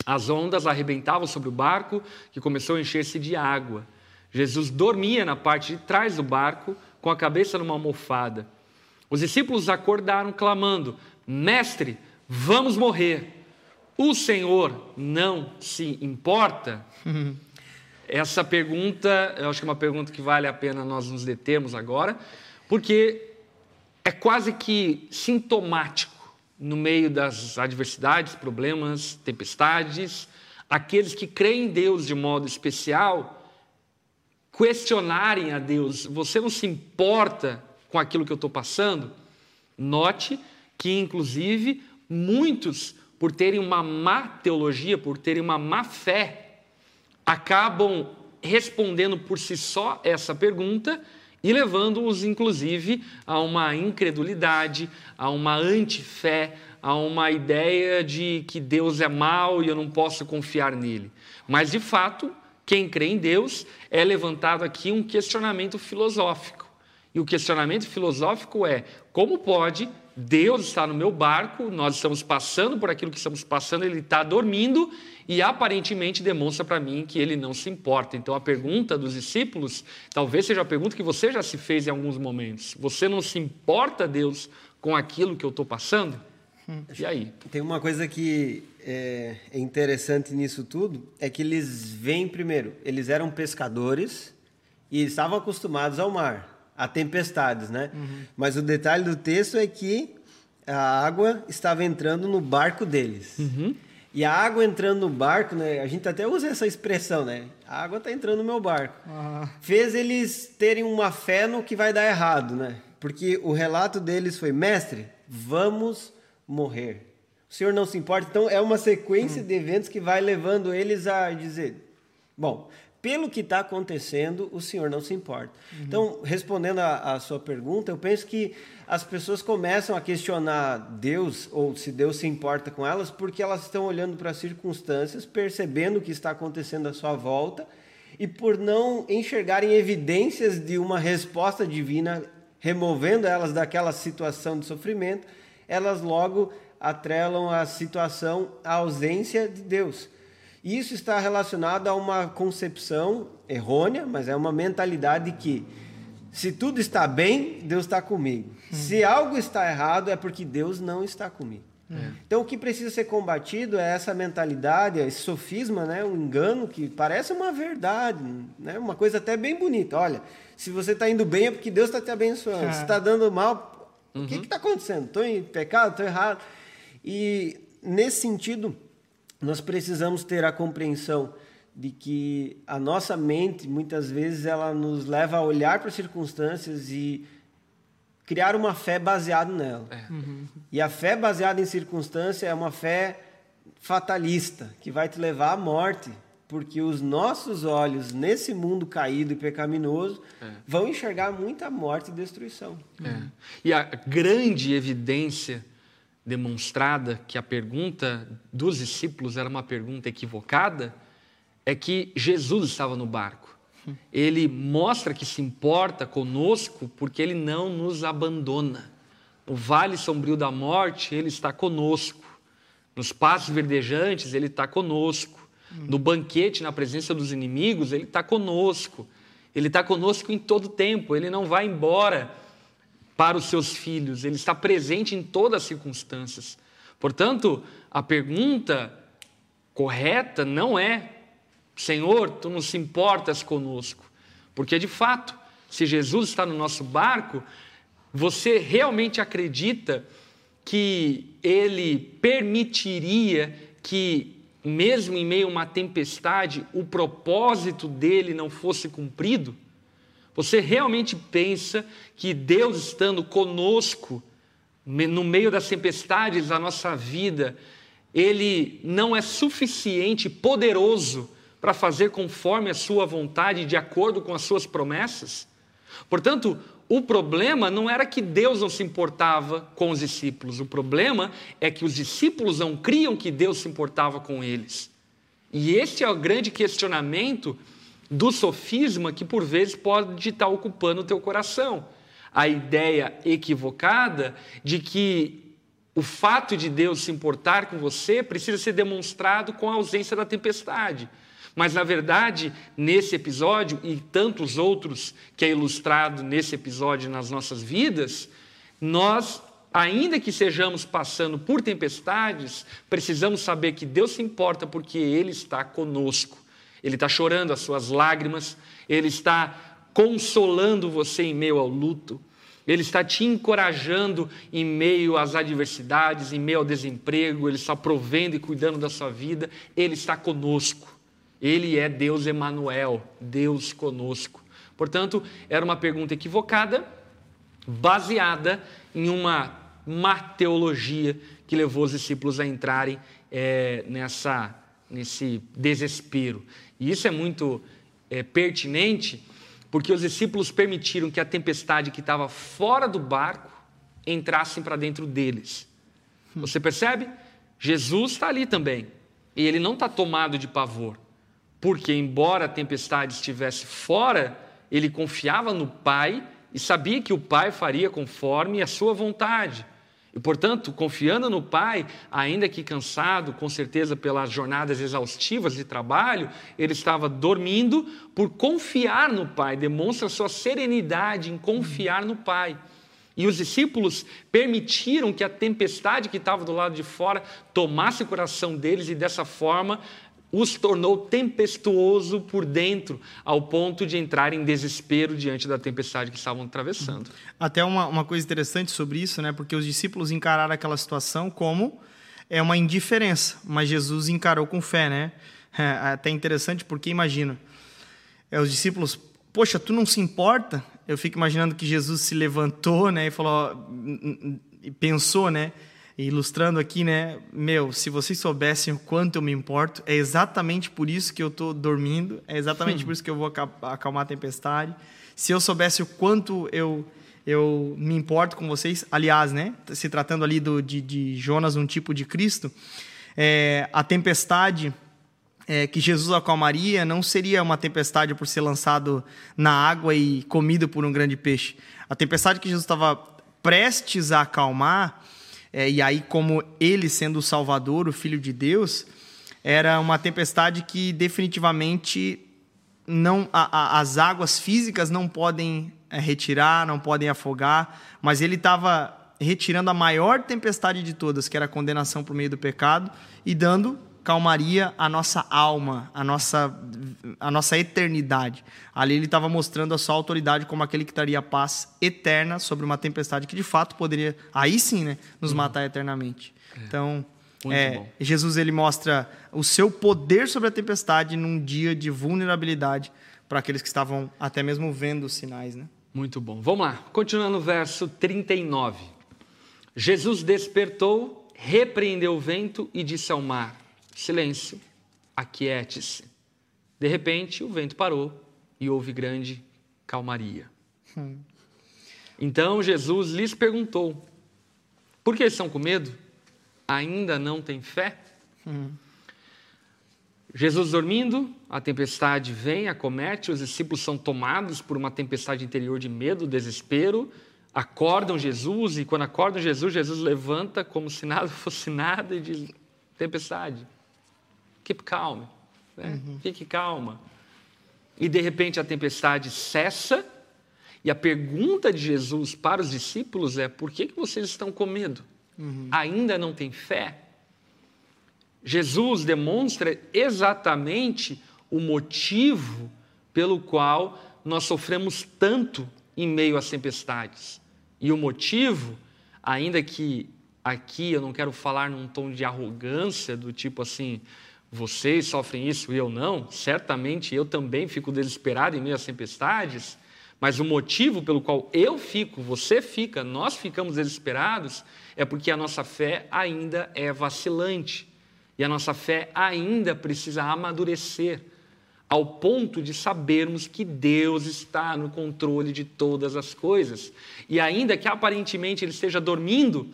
S2: As ondas arrebentavam sobre o barco, que começou a encher-se de água. Jesus dormia na parte de trás do barco, com a cabeça numa almofada. Os discípulos acordaram, clamando: Mestre, vamos morrer. O Senhor não se importa? Essa pergunta, eu acho que é uma pergunta que vale a pena nós nos determos agora, porque é quase que sintomático no meio das adversidades, problemas, tempestades, aqueles que creem em Deus de modo especial, questionarem a Deus: você não se importa com aquilo que eu estou passando? Note que, inclusive, muitos, por terem uma má teologia, por terem uma má fé, acabam respondendo por si só essa pergunta e levando-os, inclusive, a uma incredulidade, a uma antifé, a uma ideia de que Deus é mau e eu não posso confiar nele. Mas, de fato, quem crê em Deus é levantado aqui um questionamento filosófico. E o questionamento filosófico é: como pode Deus estar no meu barco, nós estamos passando por aquilo que estamos passando, ele está dormindo e aparentemente demonstra para mim que ele não se importa. Então a pergunta dos discípulos talvez seja a pergunta que você já se fez em alguns momentos. Você não se importa, Deus, com aquilo que eu estou passando? Hum. E aí?
S1: Tem uma coisa que é, é interessante nisso tudo, é que eles vêm primeiro, eles eram pescadores e estavam acostumados ao mar, a tempestades, né? Uhum. Mas o detalhe do texto é que a água estava entrando no barco deles. Uhum. E a água entrando no barco, né? A gente até usa essa expressão, né? A água está entrando no meu barco. Ah. Fez eles terem uma fé no que vai dar errado, né? Porque o relato deles foi: mestre, vamos morrer. O senhor não se importa. Então é uma sequência hum. de eventos que vai levando eles a dizer: bom, pelo que está acontecendo, o senhor não se importa. Uhum. Então, respondendo à sua pergunta, eu penso que as pessoas começam a questionar Deus, ou se Deus se importa com elas, porque elas estão olhando para as circunstâncias, percebendo o que está acontecendo à sua volta, e por não enxergarem evidências de uma resposta divina, removendo elas daquela situação de sofrimento, elas logo atrelam a situação à ausência de Deus. Isso está relacionado a uma concepção errônea, mas é uma mentalidade que se tudo está bem, Deus está comigo. Hum. Se algo está errado, é porque Deus não está comigo. É. Então, o que precisa ser combatido é essa mentalidade, esse sofisma, né? um engano que parece uma verdade, né? uma coisa até bem bonita. Olha, se você está indo bem é porque Deus está te abençoando. É. Se está dando mal, uhum. o que está acontecendo? Estou em pecado? Estou errado? E, nesse sentido, nós precisamos ter a compreensão de que a nossa mente muitas vezes ela nos leva a olhar para as circunstâncias e criar uma fé baseada nela. É. Uhum. E a fé baseada em circunstância é uma fé fatalista que vai te levar à morte, porque os nossos olhos nesse mundo caído e pecaminoso é. vão enxergar muita morte e destruição.
S2: É. E a grande evidência demonstrada que a pergunta dos discípulos era uma pergunta equivocada é que Jesus estava no barco. Ele mostra que se importa conosco porque ele não nos abandona. No vale sombrio da morte, ele está conosco. Nos passos verdejantes, ele está conosco. No banquete, na presença dos inimigos, ele está conosco. Ele está conosco em todo tempo. Ele não vai embora para os seus filhos. Ele está presente em todas as circunstâncias. Portanto, a pergunta correta não é: Senhor, tu não se importas conosco. Porque, de fato, se Jesus está no nosso barco, você realmente acredita que ele permitiria que, mesmo em meio a uma tempestade, o propósito dele não fosse cumprido? Você realmente pensa que Deus estando conosco, no meio das tempestades da nossa vida, ele não é suficiente, poderoso para fazer conforme a sua vontade, de acordo com as suas promessas? Portanto, o problema não era que Deus não se importava com os discípulos, o problema é que os discípulos não criam que Deus se importava com eles. E esse é o grande questionamento do sofisma que por vezes pode estar ocupando o teu coração. A ideia equivocada de que o fato de Deus se importar com você precisa ser demonstrado com a ausência da tempestade. Mas, na verdade, nesse episódio e tantos outros que é ilustrado nesse episódio nas nossas vidas, nós, ainda que sejamos passando por tempestades, precisamos saber que Deus se importa porque Ele está conosco. Ele está chorando as suas lágrimas, Ele está consolando você em meio ao luto, Ele está te encorajando em meio às adversidades, em meio ao desemprego, Ele está provendo e cuidando da sua vida, Ele está conosco. Ele é Deus Emanuel, Deus conosco. Portanto, era uma pergunta equivocada, baseada em uma má teologia que levou os discípulos a entrarem é, nessa, nesse desespero. E isso é muito é, pertinente, porque os discípulos permitiram que a tempestade que estava fora do barco entrasse para dentro deles. Você percebe? Jesus está ali também. E ele não está tomado de pavor porque, embora a tempestade estivesse fora, ele confiava no Pai e sabia que o Pai faria conforme a sua vontade. E, portanto, confiando no Pai, ainda que cansado, com certeza pelas jornadas exaustivas de trabalho, ele estava dormindo por confiar no Pai, demonstra sua serenidade em confiar no Pai. E os discípulos permitiram que a tempestade que estava do lado de fora tomasse o coração deles e dessa forma os tornou tempestuoso por dentro, ao ponto de entrar em desespero diante da tempestade que estavam atravessando.
S3: Até uma, uma coisa interessante sobre isso, né? porque os discípulos encararam aquela situação como é uma indiferença, mas Jesus encarou com fé. Né? É até interessante porque, imagina, é, os discípulos, poxa, tu não se importa? Eu fico imaginando que Jesus se levantou né, e falou, pensou, né? Ilustrando aqui, né? Meu, se vocês soubessem o quanto eu me importo, é exatamente por isso que eu estou dormindo, é exatamente hum. por isso que eu vou acalmar a tempestade. Se eu soubesse o quanto eu eu me importo com vocês, aliás, né? Se tratando ali do, de, de Jonas, um tipo de Cristo, é, a tempestade é, que Jesus acalmaria não seria uma tempestade por ser lançado na água e comido por um grande peixe. A tempestade que Jesus estava prestes a acalmar é, e aí, como ele sendo o Salvador, o Filho de Deus, era uma tempestade que definitivamente não a, a, as águas físicas não podem é, retirar, não podem afogar, mas ele estava retirando a maior tempestade de todas, que era a condenação por meio do pecado, e dando calmaria a nossa alma, a nossa, a nossa eternidade. Ali ele estava mostrando a sua autoridade como aquele que traria paz eterna sobre uma tempestade que de fato poderia, aí sim, né, nos uhum. matar eternamente. É. Então, é, Jesus ele mostra o seu poder sobre a tempestade num dia de vulnerabilidade para aqueles que estavam até mesmo vendo os sinais, né?
S2: Muito bom. Vamos lá. Continuando no verso 39. Jesus despertou, repreendeu o vento e disse ao mar: Silêncio, aquiete-se. De repente, o vento parou e houve grande calmaria. Hum. Então Jesus lhes perguntou: Por que estão com medo? Ainda não têm fé? Hum. Jesus dormindo, a tempestade vem, acomete, os discípulos são tomados por uma tempestade interior de medo, desespero, acordam Jesus e quando acordam Jesus, Jesus levanta como se nada fosse nada e diz: tempestade, keep calm, né? uhum. fique calma. E de repente a tempestade cessa e a pergunta de Jesus para os discípulos é: por que, que vocês estão com medo? Uhum. Ainda não têm fé? Jesus demonstra exatamente o motivo pelo qual nós sofremos tanto em meio às tempestades. E o motivo, ainda que aqui eu não quero falar num tom de arrogância, do tipo assim, vocês sofrem isso e eu não, certamente eu também fico desesperado em meio às tempestades, mas o motivo pelo qual eu fico, você fica, nós ficamos desesperados, é porque a nossa fé ainda é vacilante. E a nossa fé ainda precisa amadurecer ao ponto de sabermos que Deus está no controle de todas as coisas. E ainda que aparentemente ele esteja dormindo,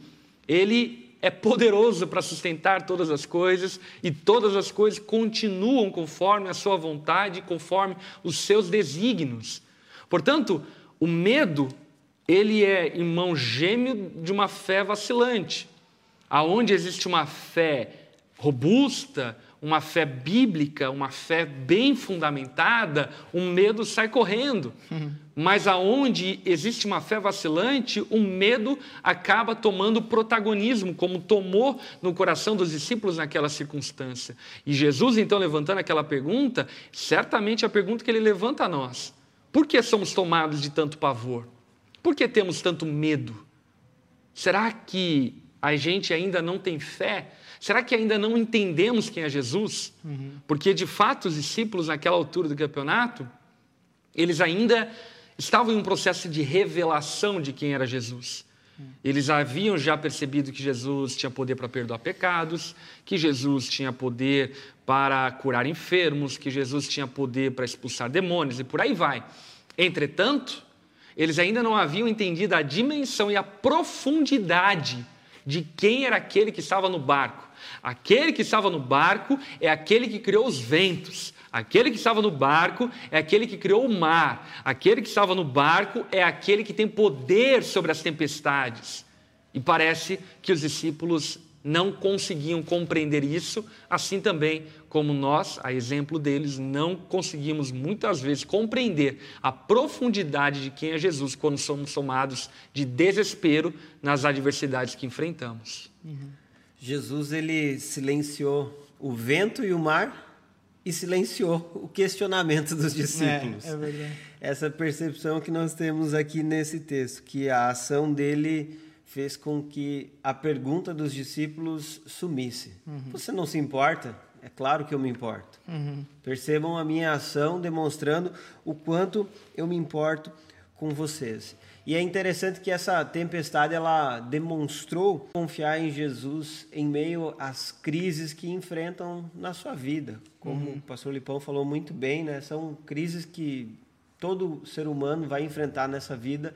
S2: ele é poderoso para sustentar todas as coisas e todas as coisas continuam conforme a sua vontade, conforme os seus desígnios. Portanto, o medo, ele é irmão gêmeo de uma fé vacilante. Aonde existe uma fé robusta, uma fé bíblica, uma fé bem fundamentada, o medo sai correndo. Uhum. Mas aonde existe uma fé vacilante, o medo acaba tomando protagonismo, como tomou no coração dos discípulos naquela circunstância. E Jesus, então, levantando aquela pergunta, certamente a pergunta que ele levanta a nós: por que somos tomados de tanto pavor? Por que temos tanto medo? Será que a gente ainda não tem fé Será que ainda não entendemos quem é Jesus? Uhum. Porque, de fato, os discípulos, naquela altura do campeonato, eles ainda estavam em um processo de revelação de quem era Jesus. Eles haviam já percebido que Jesus tinha poder para perdoar pecados, que Jesus tinha poder para curar enfermos, que Jesus tinha poder para expulsar demônios e por aí vai. Entretanto, eles ainda não haviam entendido a dimensão e a profundidade de quem era aquele que estava no barco. Aquele que estava no barco é aquele que criou os ventos. Aquele que estava no barco é aquele que criou o mar. Aquele que estava no barco é aquele que tem poder sobre as tempestades. E parece que os discípulos não conseguiam compreender isso, assim também como nós, a exemplo deles, não conseguimos muitas vezes compreender a profundidade de quem é Jesus quando somos somados de desespero nas adversidades que enfrentamos.
S1: Uhum. Jesus ele silenciou o vento e o mar e silenciou o questionamento dos discípulos.
S3: É, é verdade.
S1: Essa percepção que nós temos aqui nesse texto, que a ação dele fez com que a pergunta dos discípulos sumisse. Uhum. Você não se importa? É claro que eu me importo. Uhum. Percebam a minha ação demonstrando o quanto eu me importo com vocês. E é interessante que essa tempestade ela demonstrou confiar em Jesus em meio às crises que enfrentam na sua vida. Como uhum. o pastor Lipão falou muito bem, né? São crises que todo ser humano vai enfrentar nessa vida.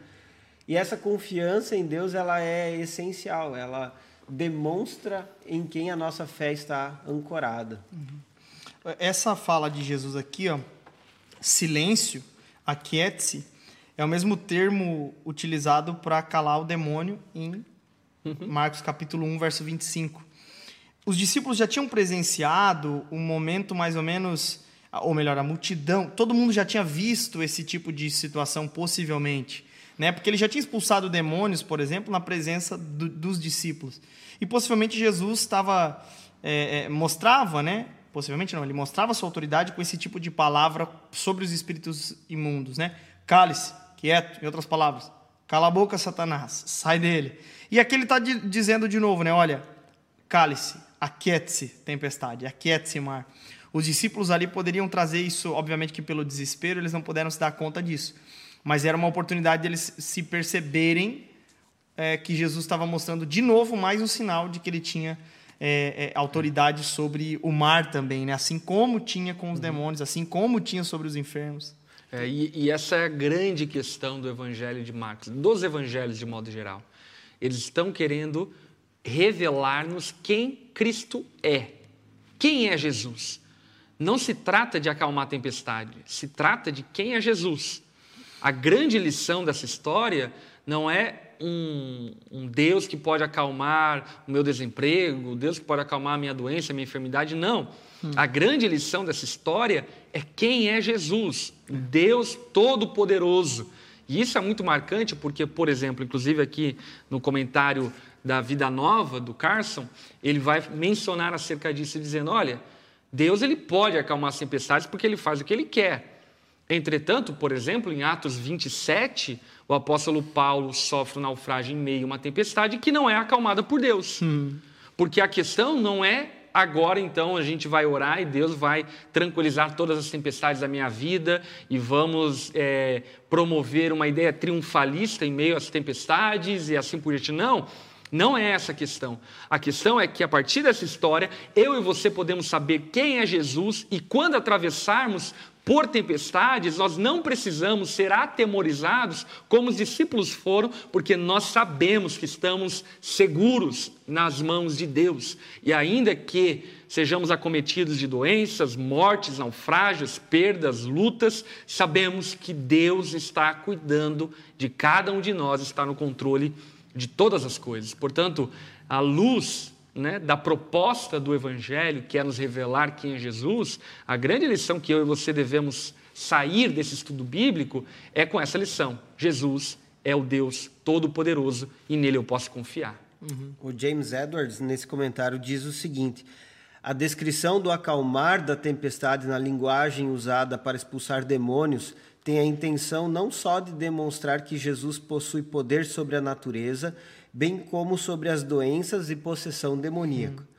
S1: E essa confiança em Deus ela é essencial. Ela demonstra em quem a nossa fé está ancorada.
S3: Uhum. Essa fala de Jesus aqui, ó, silêncio, aquiete-se, é o mesmo termo utilizado para calar o demônio em uhum. Marcos capítulo 1, verso 25. Os discípulos já tinham presenciado um momento mais ou menos, ou melhor, a multidão, todo mundo já tinha visto esse tipo de situação possivelmente, né? Porque ele já tinha expulsado demônios, por exemplo, na presença do, dos discípulos. E possivelmente Jesus estava é, é, mostrava, né? Possivelmente não, ele mostrava sua autoridade com esse tipo de palavra sobre os espíritos imundos, né? Cale-se, quieto, em outras palavras. Cala a boca, Satanás, sai dele. E aqui ele está dizendo de novo, né? Olha, cale-se, aquiete-se, tempestade, aquiete-se, mar. Os discípulos ali poderiam trazer isso, obviamente que pelo desespero eles não puderam se dar conta disso. Mas era uma oportunidade deles se perceberem é, que Jesus estava mostrando de novo mais um sinal de que ele tinha é, é, autoridade sobre o mar também, né? assim como tinha com os uhum. demônios, assim como tinha sobre os enfermos.
S2: É, e, e, essa é a grande questão do Evangelho de Marcos, dos evangelhos de modo geral. Eles estão querendo revelar-nos quem Cristo é. Quem é Jesus? não se trata de acalmar a tempestade, se trata de quem é Jesus. A grande lição dessa história não é um, um, Deus que pode acalmar o meu desemprego, Deus que pode acalmar a minha doença, a minha enfermidade. Não. Hum. A grande lição dessa história é quem é Jesus, Deus Todo-Poderoso. E isso é muito marcante porque, por exemplo, inclusive aqui no comentário da Vida Nova do Carson, ele vai mencionar acerca disso dizendo: olha, Deus ele pode acalmar as tempestades porque ele faz o que ele quer. Entretanto, por exemplo, em Atos 27, o apóstolo Paulo sofre um naufrágio em meio a uma tempestade que não é acalmada por Deus. Hum. Porque a questão não é agora então a gente vai orar e Deus vai tranquilizar todas as tempestades da minha vida e vamos é, promover uma ideia triunfalista em meio às tempestades e assim por diante. Não. Não é essa a questão. A questão é que a partir dessa história, eu e você podemos saber quem é Jesus e quando atravessarmos por tempestades, nós não precisamos ser atemorizados como os discípulos foram, porque nós sabemos que estamos seguros nas mãos de Deus. E ainda que sejamos acometidos de doenças, mortes, naufrágios, perdas, lutas, sabemos que Deus está cuidando de cada um de nós, está no controle de todas as coisas. Portanto, a luz né, da proposta do Evangelho, que é nos revelar quem é Jesus, a grande lição que eu e você devemos sair desse estudo bíblico é com essa lição: Jesus é o Deus Todo-Poderoso e nele eu posso confiar.
S1: Uhum. O James Edwards, nesse comentário, diz o seguinte. A descrição do acalmar da tempestade na linguagem usada para expulsar demônios tem a intenção não só de demonstrar que Jesus possui poder sobre a natureza, bem como sobre as doenças e possessão demoníaca. Hum.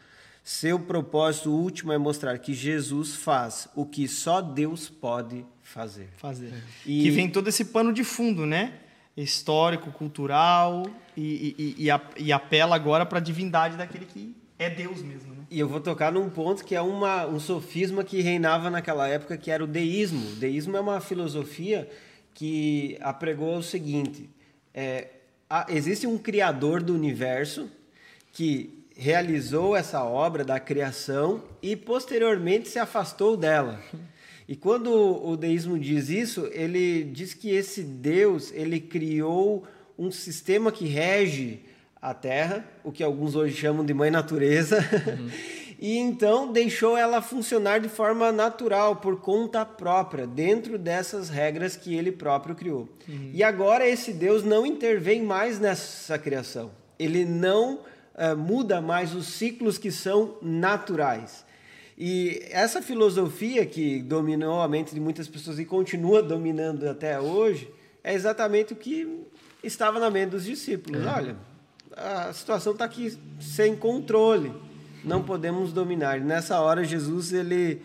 S1: Seu propósito último é mostrar que Jesus faz o que só Deus pode fazer.
S3: Fazer. E... Que vem todo esse pano de fundo, né? Histórico, cultural e, e, e, e apela agora para a divindade daquele que é Deus mesmo. Né?
S1: E eu vou tocar num ponto que é uma, um sofisma que reinava naquela época, que era o deísmo. O deísmo é uma filosofia que apregou o seguinte: é, existe um criador do universo que realizou essa obra da criação e posteriormente se afastou dela. E quando o deísmo diz isso, ele diz que esse Deus, ele criou um sistema que rege a Terra, o que alguns hoje chamam de mãe natureza, uhum. e então deixou ela funcionar de forma natural, por conta própria, dentro dessas regras que ele próprio criou. Uhum. E agora esse Deus não intervém mais nessa criação, ele não uh, muda mais os ciclos que são naturais. E essa filosofia que dominou a mente de muitas pessoas e continua dominando até hoje, é exatamente o que estava na mente dos discípulos. É. Olha, a situação está aqui sem controle, não podemos dominar. E nessa hora, Jesus ele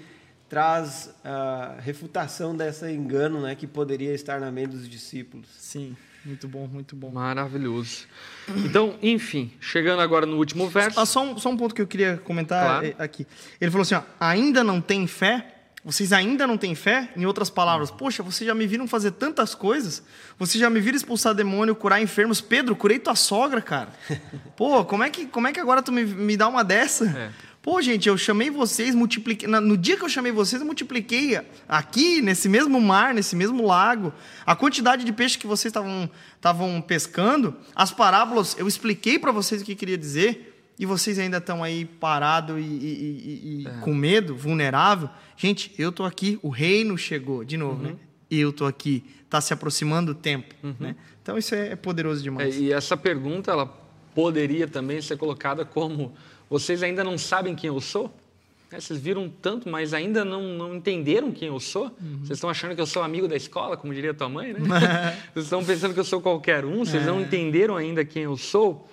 S1: traz a refutação dessa engano né, que poderia estar na mente dos discípulos.
S3: Sim, muito bom, muito bom.
S2: Maravilhoso. Então, enfim, chegando agora no último verso.
S3: Ah, só, um, só um ponto que eu queria comentar claro. aqui. Ele falou assim: ó, ainda não tem fé? Vocês ainda não têm fé? Em outras palavras, poxa, vocês já me viram fazer tantas coisas? Vocês já me viram expulsar demônio, curar enfermos? Pedro, curei tua sogra, cara. Pô, como é que, como é que agora tu me, me dá uma dessa? É. Pô, gente, eu chamei vocês, multipliquei. No dia que eu chamei vocês, eu multipliquei aqui, nesse mesmo mar, nesse mesmo lago, a quantidade de peixe que vocês estavam pescando, as parábolas, eu expliquei para vocês o que queria dizer e vocês ainda estão aí parado e, e, e é. com medo, vulnerável. Gente, eu tô aqui, o reino chegou, de novo, uhum. né? Eu tô aqui, está se aproximando o tempo, uhum. né? Então isso é, é poderoso demais.
S2: É, e essa pergunta, ela poderia também ser colocada como: vocês ainda não sabem quem eu sou? É, vocês viram tanto, mas ainda não, não entenderam quem eu sou? Uhum. Vocês estão achando que eu sou amigo da escola, como diria tua mãe, né? vocês estão pensando que eu sou qualquer um, vocês não é. entenderam ainda quem eu sou?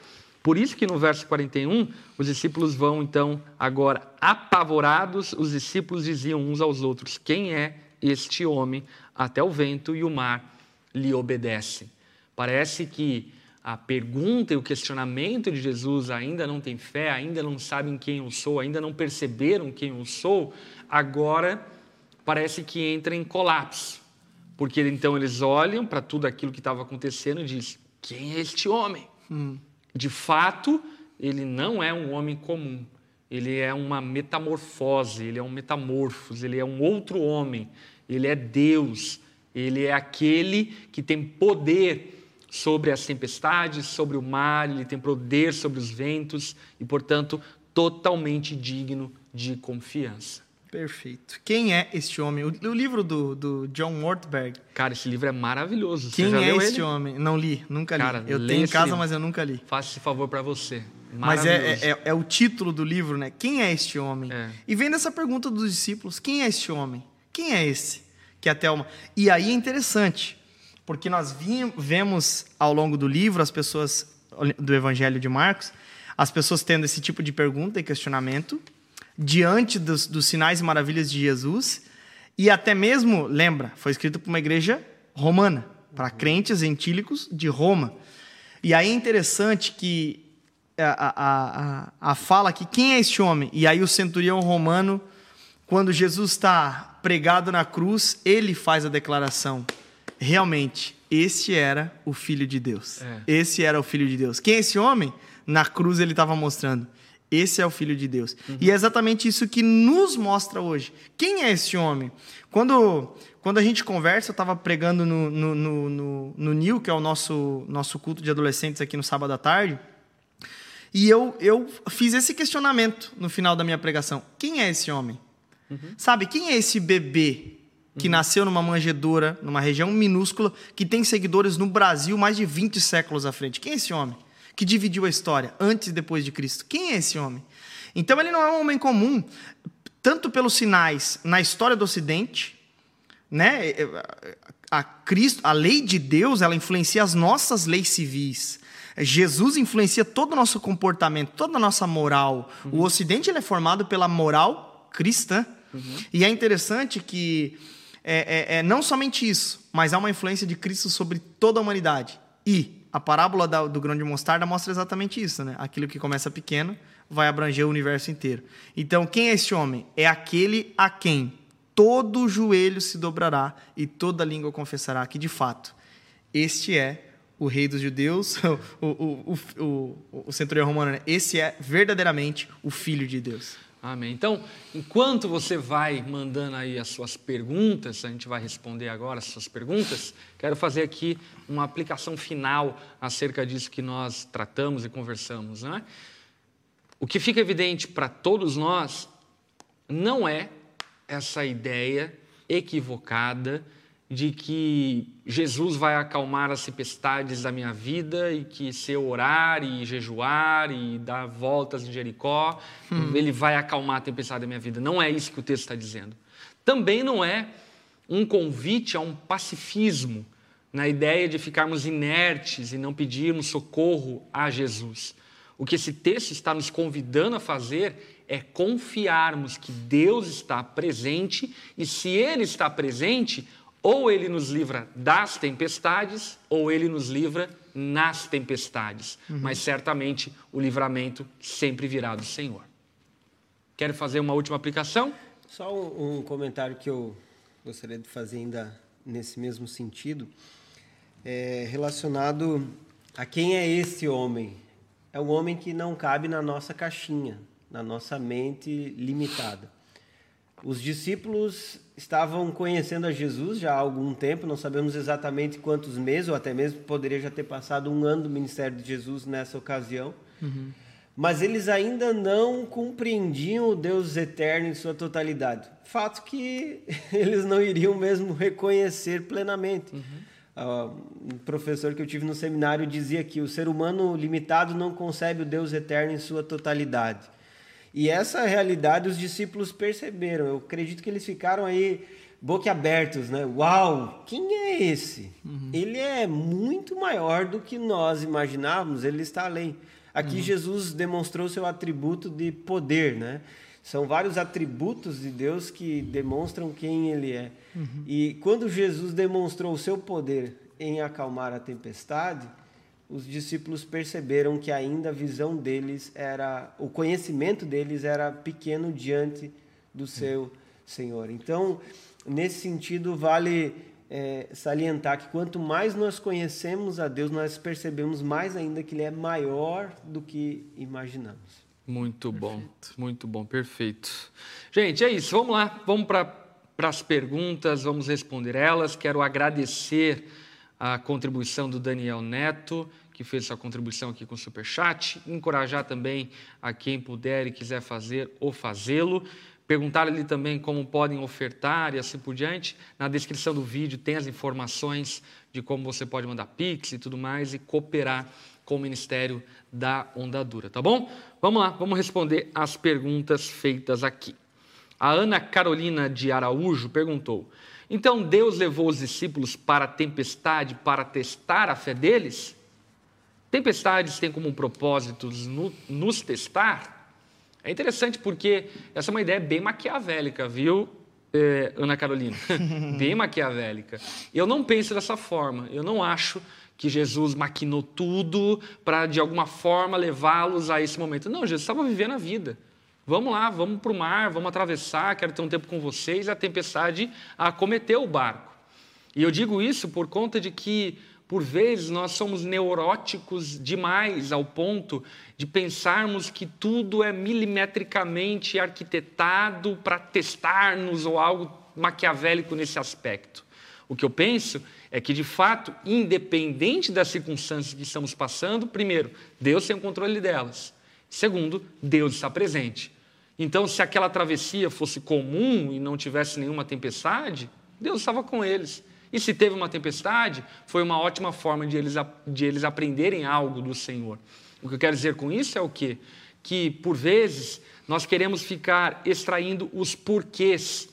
S2: Por isso que no verso 41, os discípulos vão então agora apavorados, os discípulos diziam uns aos outros: Quem é este homem? Até o vento e o mar lhe obedecem. Parece que a pergunta e o questionamento de Jesus ainda não tem fé, ainda não sabem quem eu sou, ainda não perceberam quem eu sou, agora parece que entra em colapso. Porque então eles olham para tudo aquilo que estava acontecendo e dizem: Quem é este homem? Hum. De fato, ele não é um homem comum. ele é uma metamorfose, ele é um metamorfos, ele é um outro homem, ele é Deus, ele é aquele que tem poder sobre as tempestades, sobre o mar, ele tem poder sobre os ventos e, portanto, totalmente digno de confiança.
S3: Perfeito. Quem é este homem? O, o livro do, do, John Ortberg.
S2: Cara, esse livro é maravilhoso.
S3: Quem é este ele? homem? Não li, nunca li. Cara, eu tenho em casa, livro. mas eu nunca li.
S2: Faça esse favor para você.
S3: Mas é, é, é, o título do livro, né? Quem é este homem? É. E vem dessa pergunta dos discípulos: quem é este homem? Quem é esse? Que até uma. E aí é interessante, porque nós vemos ao longo do livro as pessoas do Evangelho de Marcos, as pessoas tendo esse tipo de pergunta e questionamento diante dos, dos sinais e maravilhas de Jesus. E até mesmo, lembra, foi escrito para uma igreja romana, para crentes gentílicos de Roma. E aí é interessante que a, a, a, a fala que quem é este homem? E aí o centurião romano, quando Jesus está pregado na cruz, ele faz a declaração: realmente, este era o Filho de Deus. É. Esse era o Filho de Deus. Quem é esse homem? Na cruz ele estava mostrando. Esse é o Filho de Deus. Uhum. E é exatamente isso que nos mostra hoje. Quem é esse homem? Quando, quando a gente conversa, eu estava pregando no, no, no, no, no NIL, que é o nosso, nosso culto de adolescentes aqui no sábado à tarde, e eu, eu fiz esse questionamento no final da minha pregação. Quem é esse homem? Uhum. Sabe, quem é esse bebê que uhum. nasceu numa manjedoura, numa região minúscula, que tem seguidores no Brasil mais de 20 séculos à frente? Quem é esse homem? Que dividiu a história, antes e depois de Cristo. Quem é esse homem? Então ele não é um homem comum, tanto pelos sinais na história do Ocidente, né? A Cristo, a lei de Deus, ela influencia as nossas leis civis. Jesus influencia todo o nosso comportamento, toda a nossa moral. Uhum. O Ocidente ele é formado pela moral cristã. Uhum. E é interessante que é, é, é, não somente isso, mas há uma influência de Cristo sobre toda a humanidade. E a parábola da, do grão de mostarda mostra exatamente isso, né? Aquilo que começa pequeno vai abranger o universo inteiro. Então, quem é esse homem? É aquele a quem todo joelho se dobrará e toda língua confessará que, de fato, este é o rei dos judeus, o, o, o, o, o centurião romano, né? esse é verdadeiramente o filho de Deus.
S2: Amém. Então, enquanto você vai mandando aí as suas perguntas, a gente vai responder agora as suas perguntas, quero fazer aqui uma aplicação final acerca disso que nós tratamos e conversamos. Né? O que fica evidente para todos nós não é essa ideia equivocada de que Jesus vai acalmar as tempestades da minha vida e que se eu orar e jejuar e dar voltas em Jericó, hum. ele vai acalmar a tempestade da minha vida. Não é isso que o texto está dizendo. Também não é um convite a um pacifismo, na ideia de ficarmos inertes e não pedirmos socorro a Jesus. O que esse texto está nos convidando a fazer é confiarmos que Deus está presente e, se Ele está presente, ou ele nos livra das tempestades, ou ele nos livra nas tempestades. Uhum. Mas certamente o livramento sempre virá do Senhor. Quer fazer uma última aplicação?
S1: Só um, um comentário que eu gostaria de fazer ainda nesse mesmo sentido, é relacionado a quem é esse homem. É um homem que não cabe na nossa caixinha, na nossa mente limitada. Os discípulos estavam conhecendo a Jesus já há algum tempo, não sabemos exatamente quantos meses, ou até mesmo poderia já ter passado um ano do ministério de Jesus nessa ocasião. Uhum. Mas eles ainda não compreendiam o Deus eterno em sua totalidade. Fato que eles não iriam mesmo reconhecer plenamente. Uhum. Uh, um professor que eu tive no seminário dizia que o ser humano limitado não concebe o Deus eterno em sua totalidade. E essa realidade os discípulos perceberam. Eu acredito que eles ficaram aí boquiabertos, né? Uau, quem é esse? Uhum. Ele é muito maior do que nós imaginávamos, ele está além. Aqui uhum. Jesus demonstrou seu atributo de poder, né? São vários atributos de Deus que demonstram quem ele é. Uhum. E quando Jesus demonstrou o seu poder em acalmar a tempestade, os discípulos perceberam que ainda a visão deles era, o conhecimento deles era pequeno diante do seu Senhor. Então, nesse sentido, vale é, salientar que quanto mais nós conhecemos a Deus, nós percebemos mais ainda que Ele é maior do que imaginamos.
S2: Muito bom, muito bom, perfeito. Gente, é isso, vamos lá, vamos para as perguntas, vamos responder elas. Quero agradecer a contribuição do Daniel Neto, que fez sua contribuição aqui com o Superchat, encorajar também a quem puder e quiser fazer ou fazê-lo. Perguntar ali também como podem ofertar e assim por diante. Na descrição do vídeo tem as informações de como você pode mandar Pix e tudo mais e cooperar com o Ministério da Ondadura, tá bom? Vamos lá, vamos responder as perguntas feitas aqui. A Ana Carolina de Araújo perguntou: Então Deus levou os discípulos para a tempestade para testar a fé deles? Tempestades têm como propósito nos testar? É interessante porque essa é uma ideia bem maquiavélica, viu, eh, Ana Carolina? bem maquiavélica. Eu não penso dessa forma. Eu não acho que Jesus maquinou tudo para, de alguma forma, levá-los a esse momento. Não, Jesus estava vivendo a vida. Vamos lá, vamos para o mar, vamos atravessar, quero ter um tempo com vocês. A tempestade acometeu o barco. E eu digo isso por conta de que, por vezes, nós somos neuróticos demais ao ponto de pensarmos que tudo é milimetricamente arquitetado para testar-nos ou algo maquiavélico nesse aspecto. O que eu penso é que, de fato, independente das circunstâncias que estamos passando, primeiro, Deus tem o controle delas. Segundo, Deus está presente. Então, se aquela travessia fosse comum e não tivesse nenhuma tempestade, Deus estava com eles. E se teve uma tempestade, foi uma ótima forma de eles, de eles aprenderem algo do Senhor. O que eu quero dizer com isso é o quê? Que, por vezes, nós queremos ficar extraindo os porquês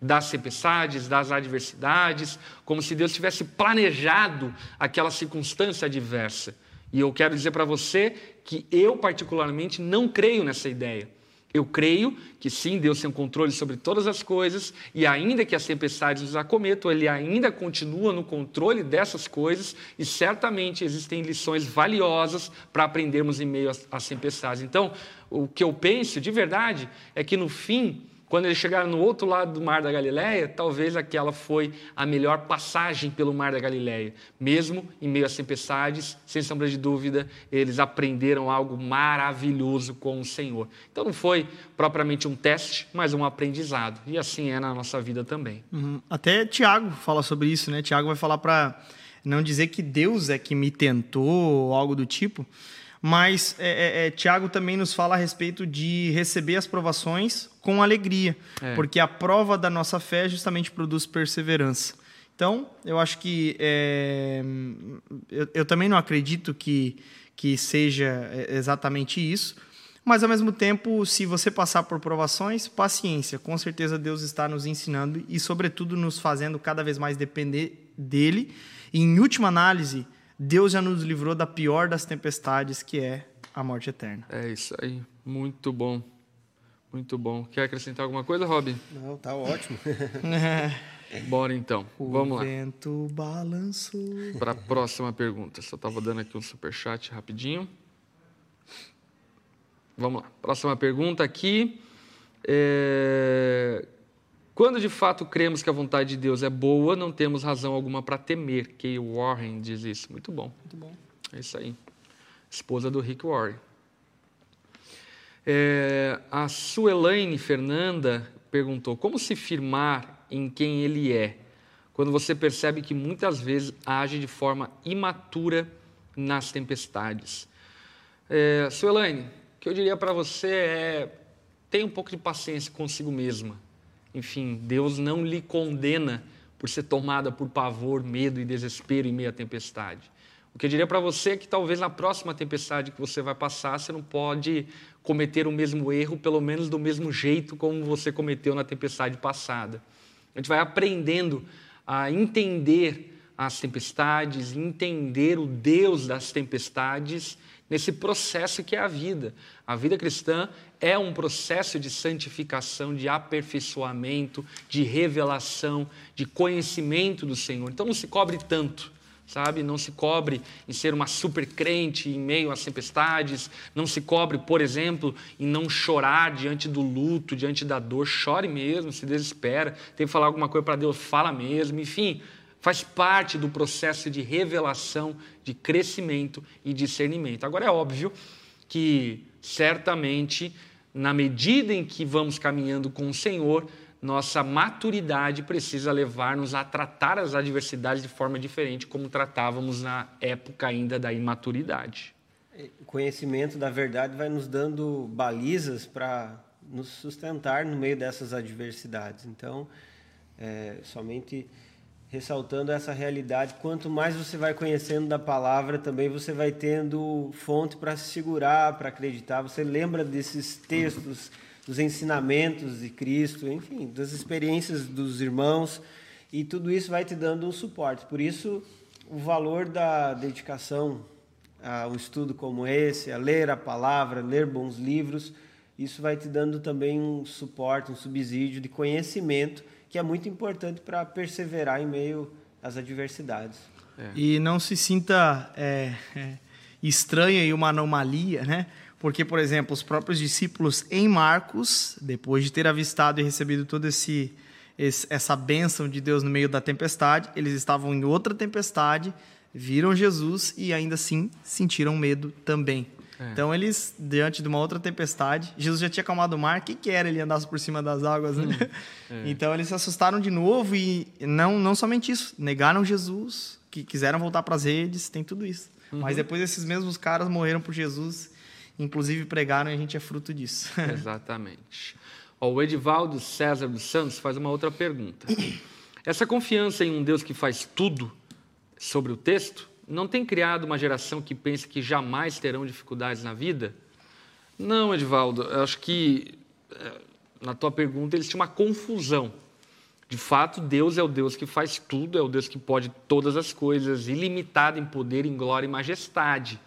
S2: das tempestades, das adversidades, como se Deus tivesse planejado aquela circunstância adversa. E eu quero dizer para você que eu, particularmente, não creio nessa ideia. Eu creio que sim, Deus tem um controle sobre todas as coisas, e ainda que as tempestades nos acometam, Ele ainda continua no controle dessas coisas, e certamente existem lições valiosas para aprendermos em meio às, às tempestades. Então, o que eu penso de verdade é que no fim quando eles chegaram no outro lado do Mar da Galileia, talvez aquela foi a melhor passagem pelo Mar da Galileia. Mesmo em meio às tempestades, sem sombra de dúvida, eles aprenderam algo maravilhoso com o Senhor. Então não foi propriamente um teste, mas um aprendizado. E assim é na nossa vida também.
S3: Uhum. Até Tiago fala sobre isso, né? Tiago vai falar para não dizer que Deus é que me tentou ou algo do tipo, mas é, é, é, Tiago também nos fala a respeito de receber as provações com alegria, é. porque a prova da nossa fé justamente produz perseverança. Então, eu acho que é, eu, eu, também não acredito que, que seja é, exatamente isso, mas ao mesmo tempo, se você passar por provações, paciência. Com certeza Deus está nos ensinando e, sobretudo, nos fazendo cada vez mais depender dele. E, em última análise, Deus já nos livrou da pior das tempestades, que é a morte eterna.
S2: É isso aí. Muito bom. Muito bom. Quer acrescentar alguma coisa, Robin?
S1: Não, tá ótimo.
S2: Bora então. O Vamos lá.
S3: O vento balançou.
S2: Para a próxima pergunta. Só estava dando aqui um super chat rapidinho. Vamos lá. Próxima pergunta aqui. É... Quando de fato cremos que a vontade de Deus é boa, não temos razão alguma para temer. Kay Warren diz isso. Muito bom.
S3: Muito bom.
S2: É isso aí. Esposa do Rick Warren. É, a Suelaine Fernanda perguntou: como se firmar em quem ele é, quando você percebe que muitas vezes age de forma imatura nas tempestades? É, Suelaine, o que eu diria para você é: tenha um pouco de paciência consigo mesma enfim, Deus não lhe condena por ser tomada por pavor, medo e desespero em meio à tempestade. O que eu diria para você é que talvez na próxima tempestade que você vai passar, você não pode cometer o mesmo erro, pelo menos do mesmo jeito como você cometeu na tempestade passada. A gente vai aprendendo a entender as tempestades, entender o Deus das tempestades nesse processo que é a vida. A vida cristã é um processo de santificação, de aperfeiçoamento, de revelação, de conhecimento do Senhor. Então não se cobre tanto, sabe? Não se cobre em ser uma super crente em meio às tempestades, não se cobre, por exemplo, em não chorar diante do luto, diante da dor. Chore mesmo, se desespera. Tem que falar alguma coisa para Deus, fala mesmo. Enfim, faz parte do processo de revelação, de crescimento e discernimento. Agora é óbvio que certamente, na medida em que vamos caminhando com o Senhor, nossa maturidade precisa levar-nos a tratar as adversidades de forma diferente, como tratávamos na época ainda da imaturidade.
S1: O conhecimento da verdade vai nos dando balizas para nos sustentar no meio dessas adversidades. Então, é, somente ressaltando essa realidade, quanto mais você vai conhecendo da palavra, também você vai tendo fonte para se segurar, para acreditar. Você lembra desses textos, dos ensinamentos de Cristo, enfim, das experiências dos irmãos, e tudo isso vai te dando um suporte. Por isso, o valor da dedicação a um estudo como esse, a ler a palavra, ler bons livros, isso vai te dando também um suporte, um subsídio de conhecimento que é muito importante para perseverar em meio às adversidades.
S3: É. E não se sinta é, é, estranha e uma anomalia, né? Porque, por exemplo, os próprios discípulos em Marcos, depois de ter avistado e recebido toda esse, esse, essa bênção de Deus no meio da tempestade, eles estavam em outra tempestade, viram Jesus e ainda assim sentiram medo também. É. Então eles, diante de uma outra tempestade, Jesus já tinha acalmado o mar, o que, que era ele andasse por cima das águas, né? Hum, é. Então eles se assustaram de novo e não, não somente isso, negaram Jesus, que quiseram voltar para as redes, tem tudo isso. Uhum. Mas depois esses mesmos caras morreram por Jesus, inclusive pregaram e a gente é fruto disso.
S2: Exatamente. Ó, o Edivaldo César dos Santos faz uma outra pergunta. Essa confiança em um Deus que faz tudo sobre o texto não tem criado uma geração que pensa que jamais terão dificuldades na vida? Não, Edivaldo, eu acho que eh, na tua pergunta eles tinham uma confusão. De fato, Deus é o Deus que faz tudo, é o Deus que pode todas as coisas, ilimitado em poder, em glória e majestade.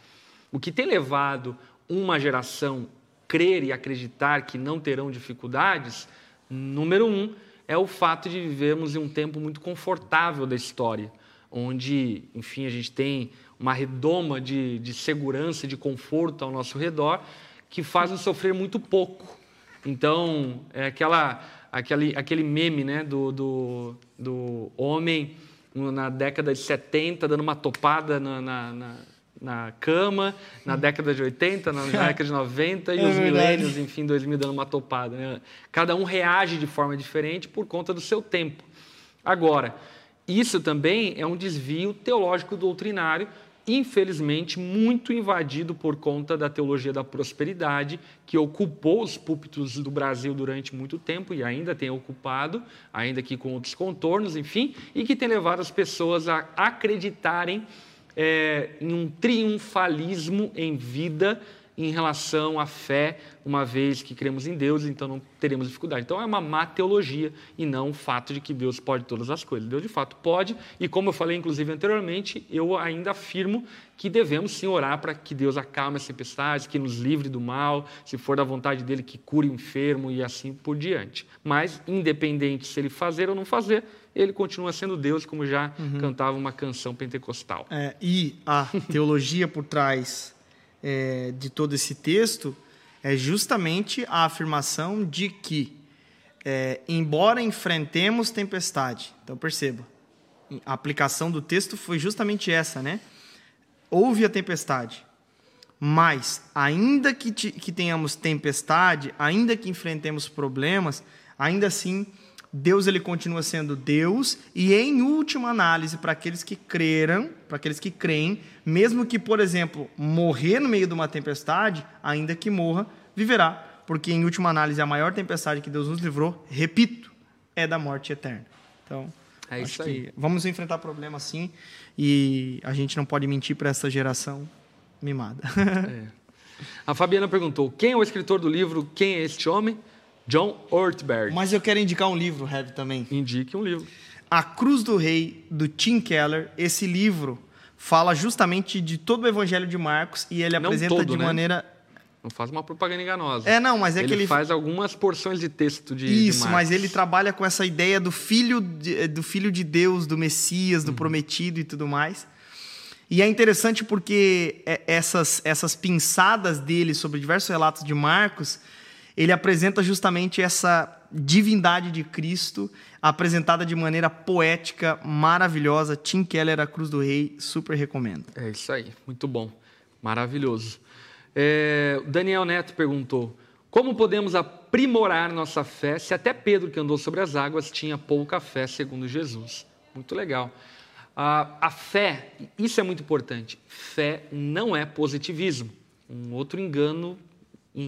S2: O que tem levado uma geração crer e acreditar que não terão dificuldades, número um, é o fato de vivermos em um tempo muito confortável da história onde, enfim, a gente tem uma redoma de, de segurança, de conforto ao nosso redor, que faz nos sofrer muito pouco. Então, é aquela, aquele, aquele meme né, do, do, do homem na década de 70 dando uma topada na, na, na, na cama, na década de 80, na década de 90 e é os milênios, enfim, 2000 dando uma topada. Né? Cada um reage de forma diferente por conta do seu tempo. Agora, isso também é um desvio teológico doutrinário, infelizmente muito invadido por conta da teologia da prosperidade, que ocupou os púlpitos do Brasil durante muito tempo e ainda tem ocupado, ainda que com outros contornos, enfim, e que tem levado as pessoas a acreditarem é, em um triunfalismo em vida em relação à fé, uma vez que cremos em Deus, então não teremos dificuldade. Então é uma má teologia e não o fato de que Deus pode todas as coisas. Deus de fato pode, e como eu falei inclusive anteriormente, eu ainda afirmo que devemos sim orar para que Deus acalme as tempestades, que nos livre do mal, se for da vontade dele, que cure o enfermo e assim por diante. Mas, independente se ele fazer ou não fazer, ele continua sendo Deus, como já uhum. cantava uma canção pentecostal.
S3: É, e a teologia por trás é, de todo esse texto é justamente a afirmação de que, é, embora enfrentemos tempestade, então perceba, a aplicação do texto foi justamente essa, né? Houve a tempestade, mas ainda que, que tenhamos tempestade, ainda que enfrentemos problemas, ainda assim Deus ele continua sendo Deus e em última análise para aqueles que creram, para aqueles que creem, mesmo que, por exemplo, morrer no meio de uma tempestade, ainda que morra, viverá, porque em última análise a maior tempestade que Deus nos livrou, repito, é da morte eterna. Então, é isso aí. vamos enfrentar problemas sim e a gente não pode mentir para essa geração mimada.
S2: É. A Fabiana perguntou: quem é o escritor do livro Quem é este homem? John Ortberg.
S3: Mas eu quero indicar um livro, Heavy, também.
S2: Indique um livro.
S3: A Cruz do Rei, do Tim Keller. Esse livro fala justamente de todo o Evangelho de Marcos e ele Não apresenta todo, de né? maneira
S2: não faz uma propaganda enganosa.
S3: É, não, mas é
S2: ele
S3: que ele
S2: faz algumas porções de texto de
S3: Isso,
S2: de
S3: mas ele trabalha com essa ideia do filho de, do filho de Deus, do Messias, do uhum. prometido e tudo mais. E é interessante porque é, essas essas pinçadas dele sobre diversos relatos de Marcos ele apresenta justamente essa divindade de Cristo apresentada de maneira poética, maravilhosa. Tim Keller, A Cruz do Rei, super recomendo.
S2: É isso aí, muito bom, maravilhoso. É, Daniel Neto perguntou: como podemos aprimorar nossa fé se até Pedro, que andou sobre as águas, tinha pouca fé, segundo Jesus? Muito legal. A, a fé, isso é muito importante. Fé não é positivismo. Um outro engano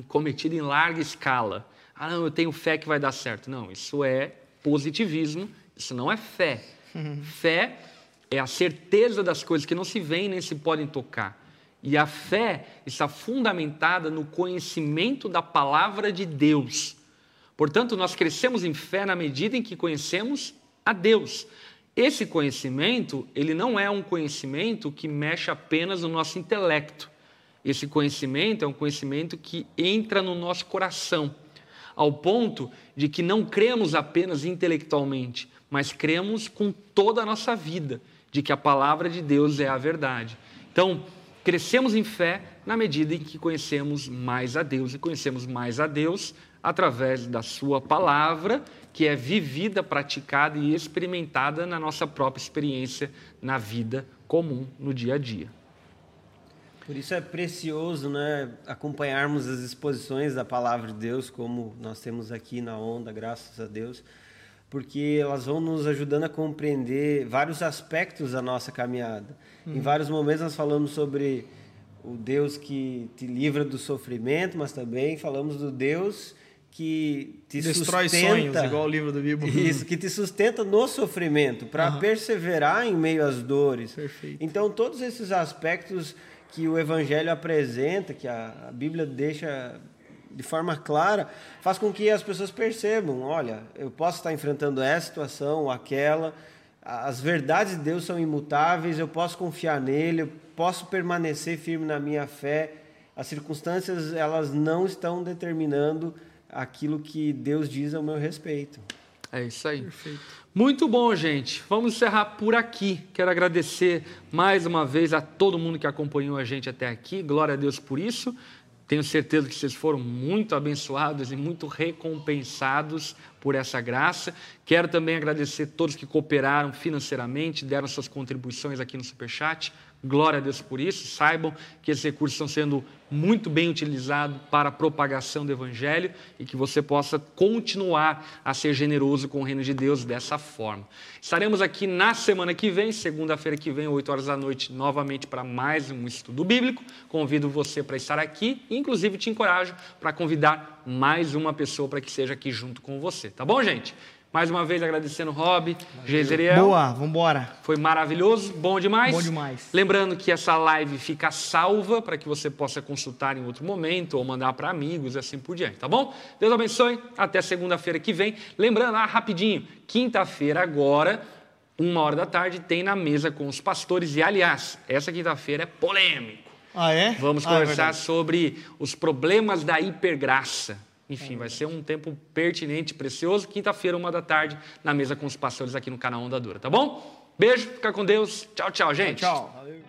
S2: cometido em larga escala. Ah, não, eu tenho fé que vai dar certo. Não, isso é positivismo, isso não é fé. Uhum. Fé é a certeza das coisas que não se veem nem se podem tocar. E a fé está fundamentada no conhecimento da palavra de Deus. Portanto, nós crescemos em fé na medida em que conhecemos a Deus. Esse conhecimento, ele não é um conhecimento que mexe apenas no nosso intelecto. Esse conhecimento é um conhecimento que entra no nosso coração, ao ponto de que não cremos apenas intelectualmente, mas cremos com toda a nossa vida de que a palavra de Deus é a verdade. Então, crescemos em fé na medida em que conhecemos mais a Deus e conhecemos mais a Deus através da sua palavra, que é vivida, praticada e experimentada na nossa própria experiência na vida comum, no dia a dia.
S1: Por isso é precioso, né, acompanharmos as exposições da palavra de Deus, como nós temos aqui na onda, graças a Deus, porque elas vão nos ajudando a compreender vários aspectos da nossa caminhada. Em uhum. vários momentos nós falamos sobre o Deus que te livra do sofrimento, mas também falamos do Deus que te
S3: Destrói
S1: sustenta,
S3: sonhos, igual o livro do Bíblia.
S1: Isso, que te sustenta no sofrimento, para uhum. perseverar em meio às dores.
S3: Perfeito.
S1: Então, todos esses aspectos que o Evangelho apresenta, que a, a Bíblia deixa de forma clara, faz com que as pessoas percebam: olha, eu posso estar enfrentando essa situação ou aquela, as verdades de Deus são imutáveis, eu posso confiar nele, eu posso permanecer firme na minha fé. As circunstâncias elas não estão determinando aquilo que Deus diz ao meu respeito.
S2: É isso aí. Perfeito. Muito bom, gente. Vamos encerrar por aqui. Quero agradecer mais uma vez a todo mundo que acompanhou a gente até aqui. Glória a Deus por isso. Tenho certeza que vocês foram muito abençoados e muito recompensados por essa graça. Quero também agradecer a todos que cooperaram financeiramente, deram suas contribuições aqui no Superchat. Glória a Deus por isso. Saibam que esses recursos estão sendo muito bem utilizados para a propagação do Evangelho e que você possa continuar a ser generoso com o reino de Deus dessa forma. Estaremos aqui na semana que vem, segunda-feira que vem, 8 horas da noite, novamente para mais um estudo bíblico. Convido você para estar aqui inclusive, te encorajo para convidar mais uma pessoa para que seja aqui junto com você. Tá bom, gente? Mais uma vez agradecendo o Rob, Gezeriel.
S3: Boa, vambora.
S2: Foi maravilhoso, bom demais.
S3: Bom demais.
S2: Lembrando que essa live fica salva para que você possa consultar em outro momento ou mandar para amigos e assim por diante, tá bom? Deus abençoe, até segunda-feira que vem. Lembrando, ah, rapidinho, quinta-feira agora, uma hora da tarde, tem na mesa com os pastores. E, aliás, essa quinta-feira é polêmico.
S3: Ah, é?
S2: Vamos
S3: ah,
S2: é conversar é sobre os problemas da hipergraça. Enfim, vai ser um tempo pertinente, precioso. Quinta-feira, uma da tarde, na mesa com os pastores aqui no canal Onda Dura, tá bom? Beijo, fica com Deus. Tchau, tchau, gente.
S3: Tchau. tchau.